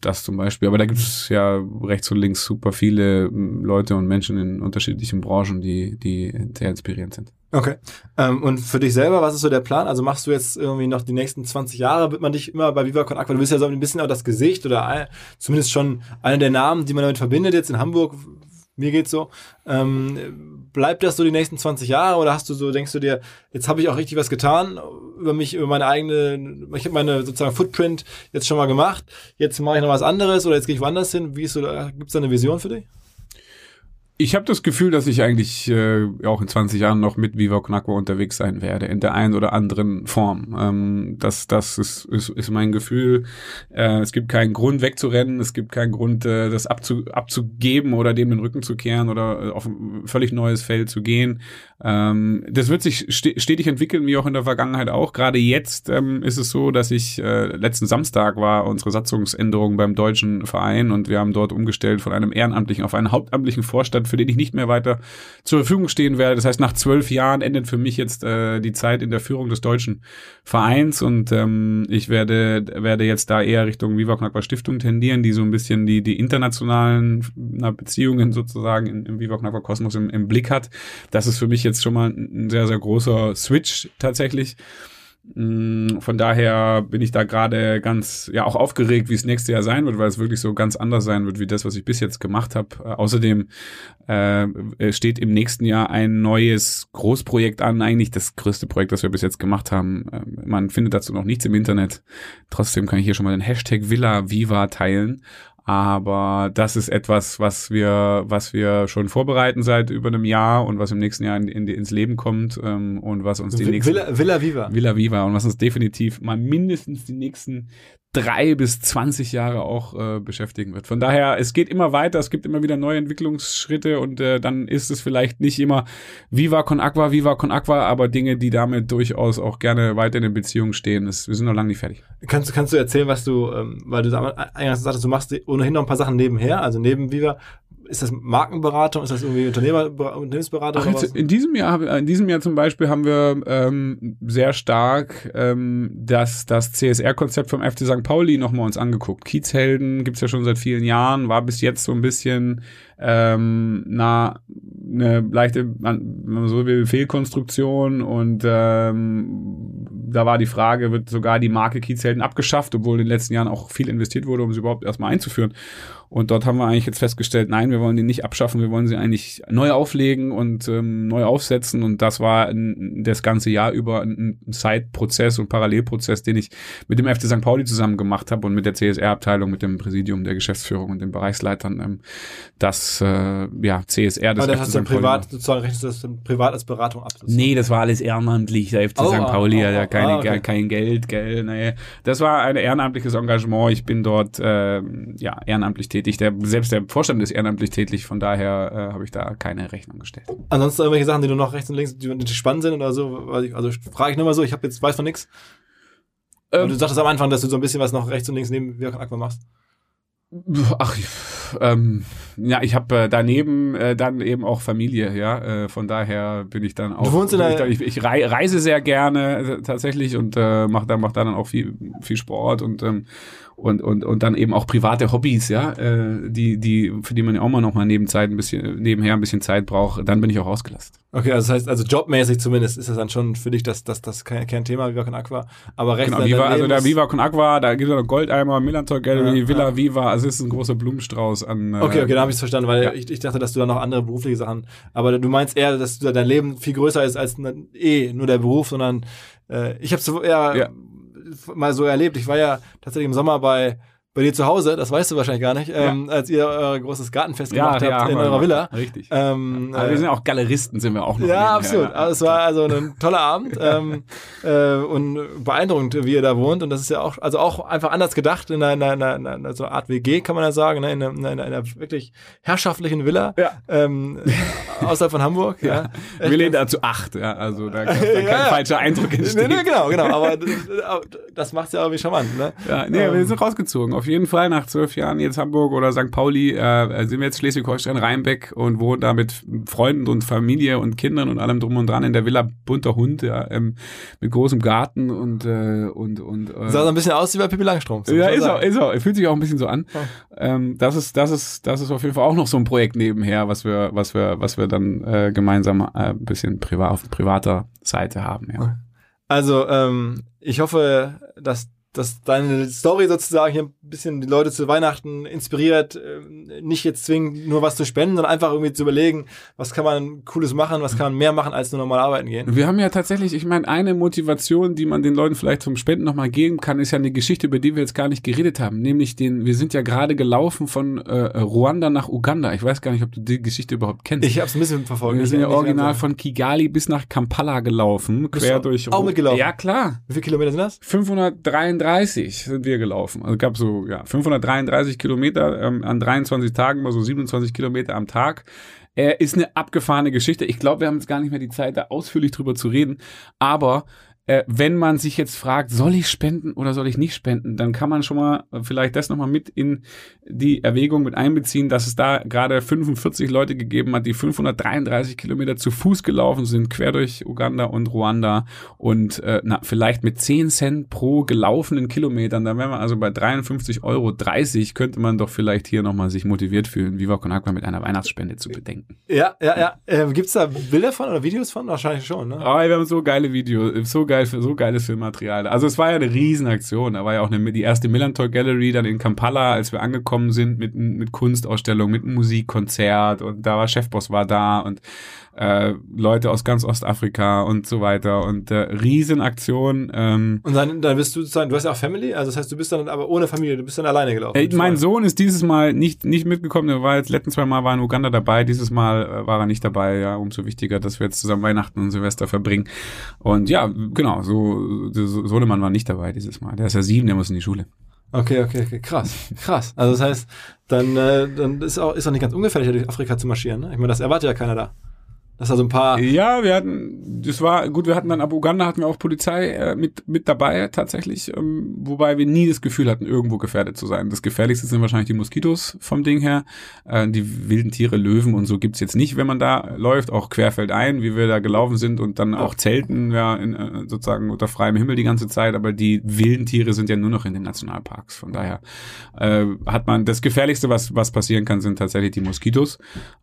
das zum Beispiel. Aber da gibt es ja rechts und links super viele Leute und Menschen in unterschiedlichen Branchen, die, die sehr inspirierend sind. Okay. Ähm, und für dich selber, was ist so der Plan? Also machst du jetzt irgendwie noch die nächsten 20 Jahre, wird man dich immer bei Viva Con Aqua, du bist ja so ein bisschen auch das Gesicht oder ein, zumindest schon einer der Namen, die man damit verbindet, jetzt in Hamburg, mir geht's so. Ähm, bleibt das so die nächsten 20 Jahre oder hast du so, denkst du dir, jetzt habe ich auch richtig was getan über mich, über meine eigene, ich habe meine sozusagen Footprint jetzt schon mal gemacht, jetzt mache ich noch was anderes oder jetzt gehe ich woanders hin? Wie ist so, gibt's da eine Vision für dich? Ich habe das Gefühl, dass ich eigentlich äh, auch in 20 Jahren noch mit Viva Aqua unterwegs sein werde, in der einen oder anderen Form. Ähm, das das ist, ist, ist mein Gefühl. Äh, es gibt keinen Grund wegzurennen, es gibt keinen Grund, äh, das abzu, abzugeben oder dem den Rücken zu kehren oder äh, auf ein völlig neues Feld zu gehen. Ähm, das wird sich ste stetig entwickeln, wie auch in der Vergangenheit auch. Gerade jetzt ähm, ist es so, dass ich äh, letzten Samstag war unsere Satzungsänderung beim deutschen Verein und wir haben dort umgestellt von einem ehrenamtlichen auf einen hauptamtlichen Vorstand, für den ich nicht mehr weiter zur Verfügung stehen werde. Das heißt, nach zwölf Jahren endet für mich jetzt äh, die Zeit in der Führung des deutschen Vereins und ähm, ich werde werde jetzt da eher Richtung Viva Aqua Stiftung tendieren, die so ein bisschen die die internationalen na, Beziehungen sozusagen im Viva Aqua Kosmos im, im Blick hat. Das ist für mich jetzt schon mal ein sehr sehr großer Switch tatsächlich. Mm, Von daher bin ich da gerade ganz, ja, auch aufgeregt, wie es nächstes Jahr sein wird, weil es wirklich so ganz anders sein wird, wie das, was ich bis jetzt gemacht habe. Äh, außerdem äh, steht im nächsten Jahr ein neues Großprojekt an, eigentlich das größte Projekt, das wir bis jetzt gemacht haben. Äh, man findet dazu noch nichts im Internet. Trotzdem kann ich hier schon mal den Hashtag Villa Viva teilen. Aber das ist etwas, was wir, was wir schon vorbereiten seit über einem Jahr und was im nächsten Jahr in, in, ins Leben kommt ähm, und was uns die nächsten Villa, Villa Viva. Villa Viva und was uns definitiv mal mindestens die nächsten drei bis zwanzig Jahre auch äh, beschäftigen wird. Von daher, es geht immer weiter, es gibt immer wieder neue Entwicklungsschritte und äh, dann ist es vielleicht nicht immer Viva con Aqua, Viva con Aqua, aber Dinge, die damit durchaus auch gerne weiter in der Beziehung stehen. Das, wir sind noch lange nicht fertig. Kannst, kannst du erzählen, was du, ähm, weil du eingangs sagtest, du machst ohnehin noch ein paar Sachen nebenher, also neben Viva. Ist das Markenberatung? Ist das irgendwie Unternehmer, Unternehmensberatung? Ach, jetzt, in diesem Jahr, in diesem Jahr zum Beispiel haben wir ähm, sehr stark ähm, das, das CSR-Konzept vom FC St. Pauli nochmal uns angeguckt. Kiezhelden gibt's ja schon seit vielen Jahren, war bis jetzt so ein bisschen ähm, na eine leichte, man- wenn man so will, Fehlkonstruktion und ähm, da war die Frage, wird sogar die Marke Kiezhelden abgeschafft, obwohl in den letzten Jahren auch viel investiert wurde, um sie überhaupt erstmal einzuführen. Und dort haben wir eigentlich jetzt festgestellt, nein, wir wollen die nicht abschaffen, wir wollen sie eigentlich neu auflegen und ähm, neu aufsetzen. Und das war ein, das ganze Jahr über ein, ein Side-Prozess und Parallelprozess, den ich mit dem FC St. Pauli zusammen gemacht habe und mit der CSR-Abteilung, mit dem Präsidium der Geschäftsführung und den Bereichsleitern, ähm, das äh, ja, CSR Aber des das hast du privat, sozusagen rechnest du das dann privat als Beratung ab. sozusagen. Nee, das war alles ehrenamtlich. Der FC Oh, St. Pauli hat oh, ja oh, keine, ah, okay. kein Geld, gell, nee. Das war ein ehrenamtliches Engagement. Ich bin dort ähm, ja ehrenamtlich tätig. Der, selbst der Vorstand ist ehrenamtlich tätig, von daher äh, habe ich da keine Rechnung gestellt. Ansonsten irgendwelche Sachen, die du noch rechts und links, die, die spannend sind oder so. Also frage ich nur mal so, ich habe jetzt weiß von nichts. Ähm, du sagtest am Anfang, dass du so ein bisschen was noch rechts und links neben Wirk Aqua machst. Ach, ähm, ja, ich habe äh, daneben äh, dann eben auch Familie, ja. Äh, von daher bin ich dann auch. Du wohnst in der- ich, ich, ich rei reise sehr gerne äh, tatsächlich und äh, mache da, mach da dann auch viel, viel Sport und ähm, und, und, und dann eben auch private Hobbys, ja, äh, die, die, für die man ja auch mal noch mal neben Zeit ein bisschen, nebenher ein bisschen Zeit braucht, dann bin ich auch ausgelastet. Okay, also das heißt, also jobmäßig zumindest ist das dann schon für dich das, das, das kein, kein Thema, Wirk Aqua. Aber rechts Genau, Viva, also der Viva Con Aqua, da gibt es noch Goldeimer, Millantor Gallery, Ja, Villa ja. Viva, also es ist ein großer Blumenstrauß an. äh, Okay, okay, da habe ich es verstanden, weil ja. ich, ich dachte, dass du da noch andere berufliche Sachen. Aber du meinst eher, dass dein Leben viel größer ist als ne- eh nur der Beruf, sondern äh, ich habe so eher Ja. mal so erlebt. Ich war ja tatsächlich im Sommer bei bei dir zu Hause, das weißt du wahrscheinlich gar nicht, ähm, als ihr euer großes Gartenfest ja, gemacht ja, habt in eurer. Villa. Richtig. Ähm, Aber äh, wir sind auch Galeristen, sind wir auch noch. ja, absolut. ja. Also es war also ein toller Abend ähm, äh, und beeindruckend, wie ihr da wohnt. Und das ist ja auch, also auch einfach anders gedacht in einer, in einer, in einer so einer Art WG, kann man ja sagen, ne? in, einer, in, einer, in einer wirklich herrschaftlichen Villa Ja. ähm, außerhalb von Hamburg. Ja. Wir lehnen da zu acht, ja. Also da kann kein Ja, ja. falscher Eindruck Nee, entstehen. nee, genau, genau. Aber das, das macht's ja irgendwie charmant, ne? Ja, nee, Ähm, wir sind rausgezogen. Auf jeden Fall nach zwölf Jahren jetzt Hamburg oder St. Pauli äh, sind wir jetzt Schleswig-Holstein, Rheinbeck und wohnen da mit Freunden und Familie und Kindern und allem drum und dran in der Villa Bunter Hund, ja, ähm, mit großem Garten und äh, und und äh, Sah so ein bisschen aus wie bei Pippi Langstrumpf. ja, ist auch, ist auch. Fühlt sich auch ein bisschen so an. Ähm, das ist, das ist, das ist auf jeden Fall auch noch so ein Projekt nebenher, was wir, was wir, was wir dann äh, gemeinsam äh, ein bisschen privat auf privater Seite haben. Ja. Also, ähm, ich hoffe, dass, dass deine Story sozusagen hier ein bisschen die Leute zu Weihnachten inspiriert, ähm, nicht jetzt zwingend nur was zu spenden, sondern einfach irgendwie zu überlegen, was kann man Cooles machen, was kann man mehr machen, als nur normal arbeiten gehen. Wir haben ja tatsächlich, ich meine, eine Motivation, die man den Leuten vielleicht zum Spenden nochmal geben kann, ist ja eine Geschichte, über die wir jetzt gar nicht geredet haben. Nämlich den, wir sind ja gerade gelaufen von äh, Ruanda nach Uganda. Ich weiß gar nicht, ob du die Geschichte überhaupt kennst. Ich habe es ein bisschen verfolgt. wir sind ja original von Kigali bis nach Kampala gelaufen, quer du durch auch Ru- mitgelaufen? Ja, klar. Wie viele Kilometer sind das? 533 sind wir gelaufen. Also gab so ja 533 Kilometer ähm, an 23 Tagen, mal so 27 Kilometer am Tag. Äh, ist eine abgefahrene Geschichte. Ich glaube, wir haben jetzt gar nicht mehr die Zeit, da ausführlich drüber zu reden. Aber äh, wenn man sich jetzt fragt, soll ich spenden oder soll ich nicht spenden, dann kann man schon mal äh, vielleicht das nochmal mit in die Erwägung mit einbeziehen, dass es da gerade 45 Leute gegeben hat, die 533 Kilometer zu Fuß gelaufen sind, quer durch Uganda und Ruanda und äh, na, vielleicht mit 10 Cent pro gelaufenen Kilometern, dann wären wir also bei 53,30 Euro, könnte man doch vielleicht hier nochmal sich motiviert fühlen, Viva Con Agua mit einer Weihnachtsspende zu bedenken. Ja, ja, ja. Ähm, Gibt's da Bilder von oder Videos von? Wahrscheinlich schon, ne? Aber wir haben so geile Videos, so geil, so geiles Filmmaterial. Also es war ja eine Riesenaktion. Da war ja auch eine, die erste Millantor Gallery dann in Kampala, als wir angekommen sind mit, mit Kunstausstellung, mit einem Musikkonzert und da war Chefboss war da und äh, Leute aus ganz Ostafrika und so weiter und äh, Riesenaktion. Ähm, Und dann, dann bist du sozusagen, du hast ja auch Family, also das heißt, du bist dann aber ohne Familie, du bist dann alleine gelaufen. Ey, mein Sohn ist dieses Mal nicht, nicht mitgekommen. Er war jetzt letzten zwei Mal war in Uganda dabei. Dieses Mal äh, war er nicht dabei. Ja, umso wichtiger, dass wir jetzt zusammen Weihnachten und Silvester verbringen. Und ja, genau, so, so Sohnemann war nicht dabei dieses Mal. Der ist ja sieben, der muss in die Schule. Okay, okay, okay, krass, krass. Also das heißt, dann, äh, dann ist auch, ist auch nicht ganz ungefährlich, durch Afrika zu marschieren. Ne? Ich meine, das erwartet ja keiner da. Dass da so ein paar. Ja, wir hatten, das war gut, wir hatten dann ab Uganda hatten wir auch Polizei äh, mit, mit dabei tatsächlich, ähm, wobei wir nie das Gefühl hatten, irgendwo gefährdet zu sein. Das Gefährlichste sind wahrscheinlich die Moskitos vom Ding her. Äh, die wilden Tiere, Löwen und so gibt's jetzt nicht, wenn man da läuft, auch querfeldein, wie wir da gelaufen sind und dann auch zelten, ja, in, äh, sozusagen unter freiem Himmel die ganze Zeit, aber die wilden Tiere sind ja nur noch in den Nationalparks. Von daher äh, hat man das Gefährlichste, was, was passieren kann, sind tatsächlich die Moskitos,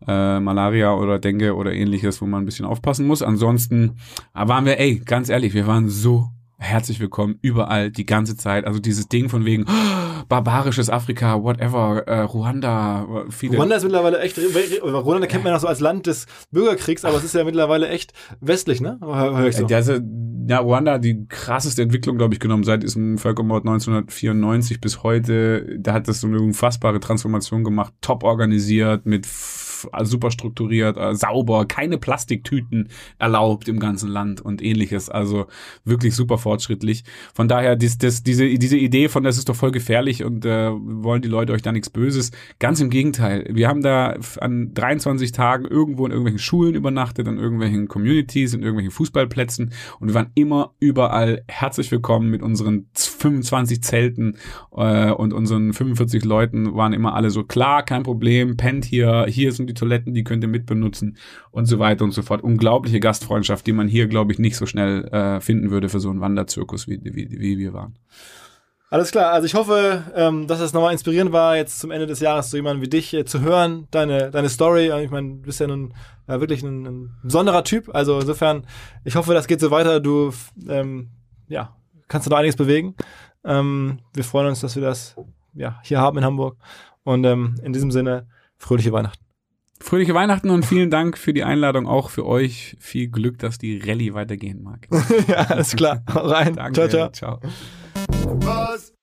äh, Malaria oder Dengue oder ähnliches, wo man ein bisschen aufpassen muss. Ansonsten äh, waren wir, ey, ganz ehrlich, wir waren so herzlich willkommen überall die ganze Zeit. Also dieses Ding von wegen oh, barbarisches Afrika, whatever, äh, Ruanda, viele. Ruanda ist mittlerweile echt, Ruanda kennt man ja noch so als Land des Bürgerkriegs, aber es ist ja mittlerweile echt westlich, ne? Hör ich so. Also, ja, Ruanda die krasseste Entwicklung, glaube ich, genommen seit diesem Völkermord 1994 bis heute. Da hat das so eine unfassbare Transformation gemacht, top organisiert, mit also super strukturiert, äh, sauber, keine Plastiktüten erlaubt im ganzen Land und ähnliches. Also wirklich super fortschrittlich. Von daher, dies, das, diese, diese Idee von, das ist doch voll gefährlich und äh, wollen die Leute euch da nichts Böses. Ganz im Gegenteil. Wir haben da an 23 Tagen irgendwo in irgendwelchen Schulen übernachtet, an irgendwelchen Communities, in irgendwelchen Fußballplätzen und wir waren immer überall herzlich willkommen mit unseren 25 Zelten äh, und unseren 45 Leuten waren immer alle so klar, kein Problem, pennt hier, hier sind die Toiletten, die könnt ihr mitbenutzen und so weiter und so fort. Unglaubliche Gastfreundschaft, die man hier, glaube ich, nicht so schnell äh, finden würde für so einen Wanderzirkus, wie, wie, wie wir waren. Alles klar, also ich hoffe, ähm, dass es nochmal inspirierend war, jetzt zum Ende des Jahres so jemanden wie dich äh, zu hören, deine, deine Story. Ich meine, du bist ja nun äh, wirklich ein, ein besonderer Typ. Also insofern, ich hoffe, das geht so weiter. Du ähm, ja, kannst du noch einiges bewegen. Ähm, wir freuen uns, dass wir das ja, hier haben in Hamburg. Und ähm, in diesem Sinne, fröhliche Weihnachten. Fröhliche Weihnachten und vielen Dank für die Einladung, auch für euch. Viel Glück, dass die Rallye weitergehen mag. ja, alles klar. Hau rein. Danke. Ciao, ciao. ciao.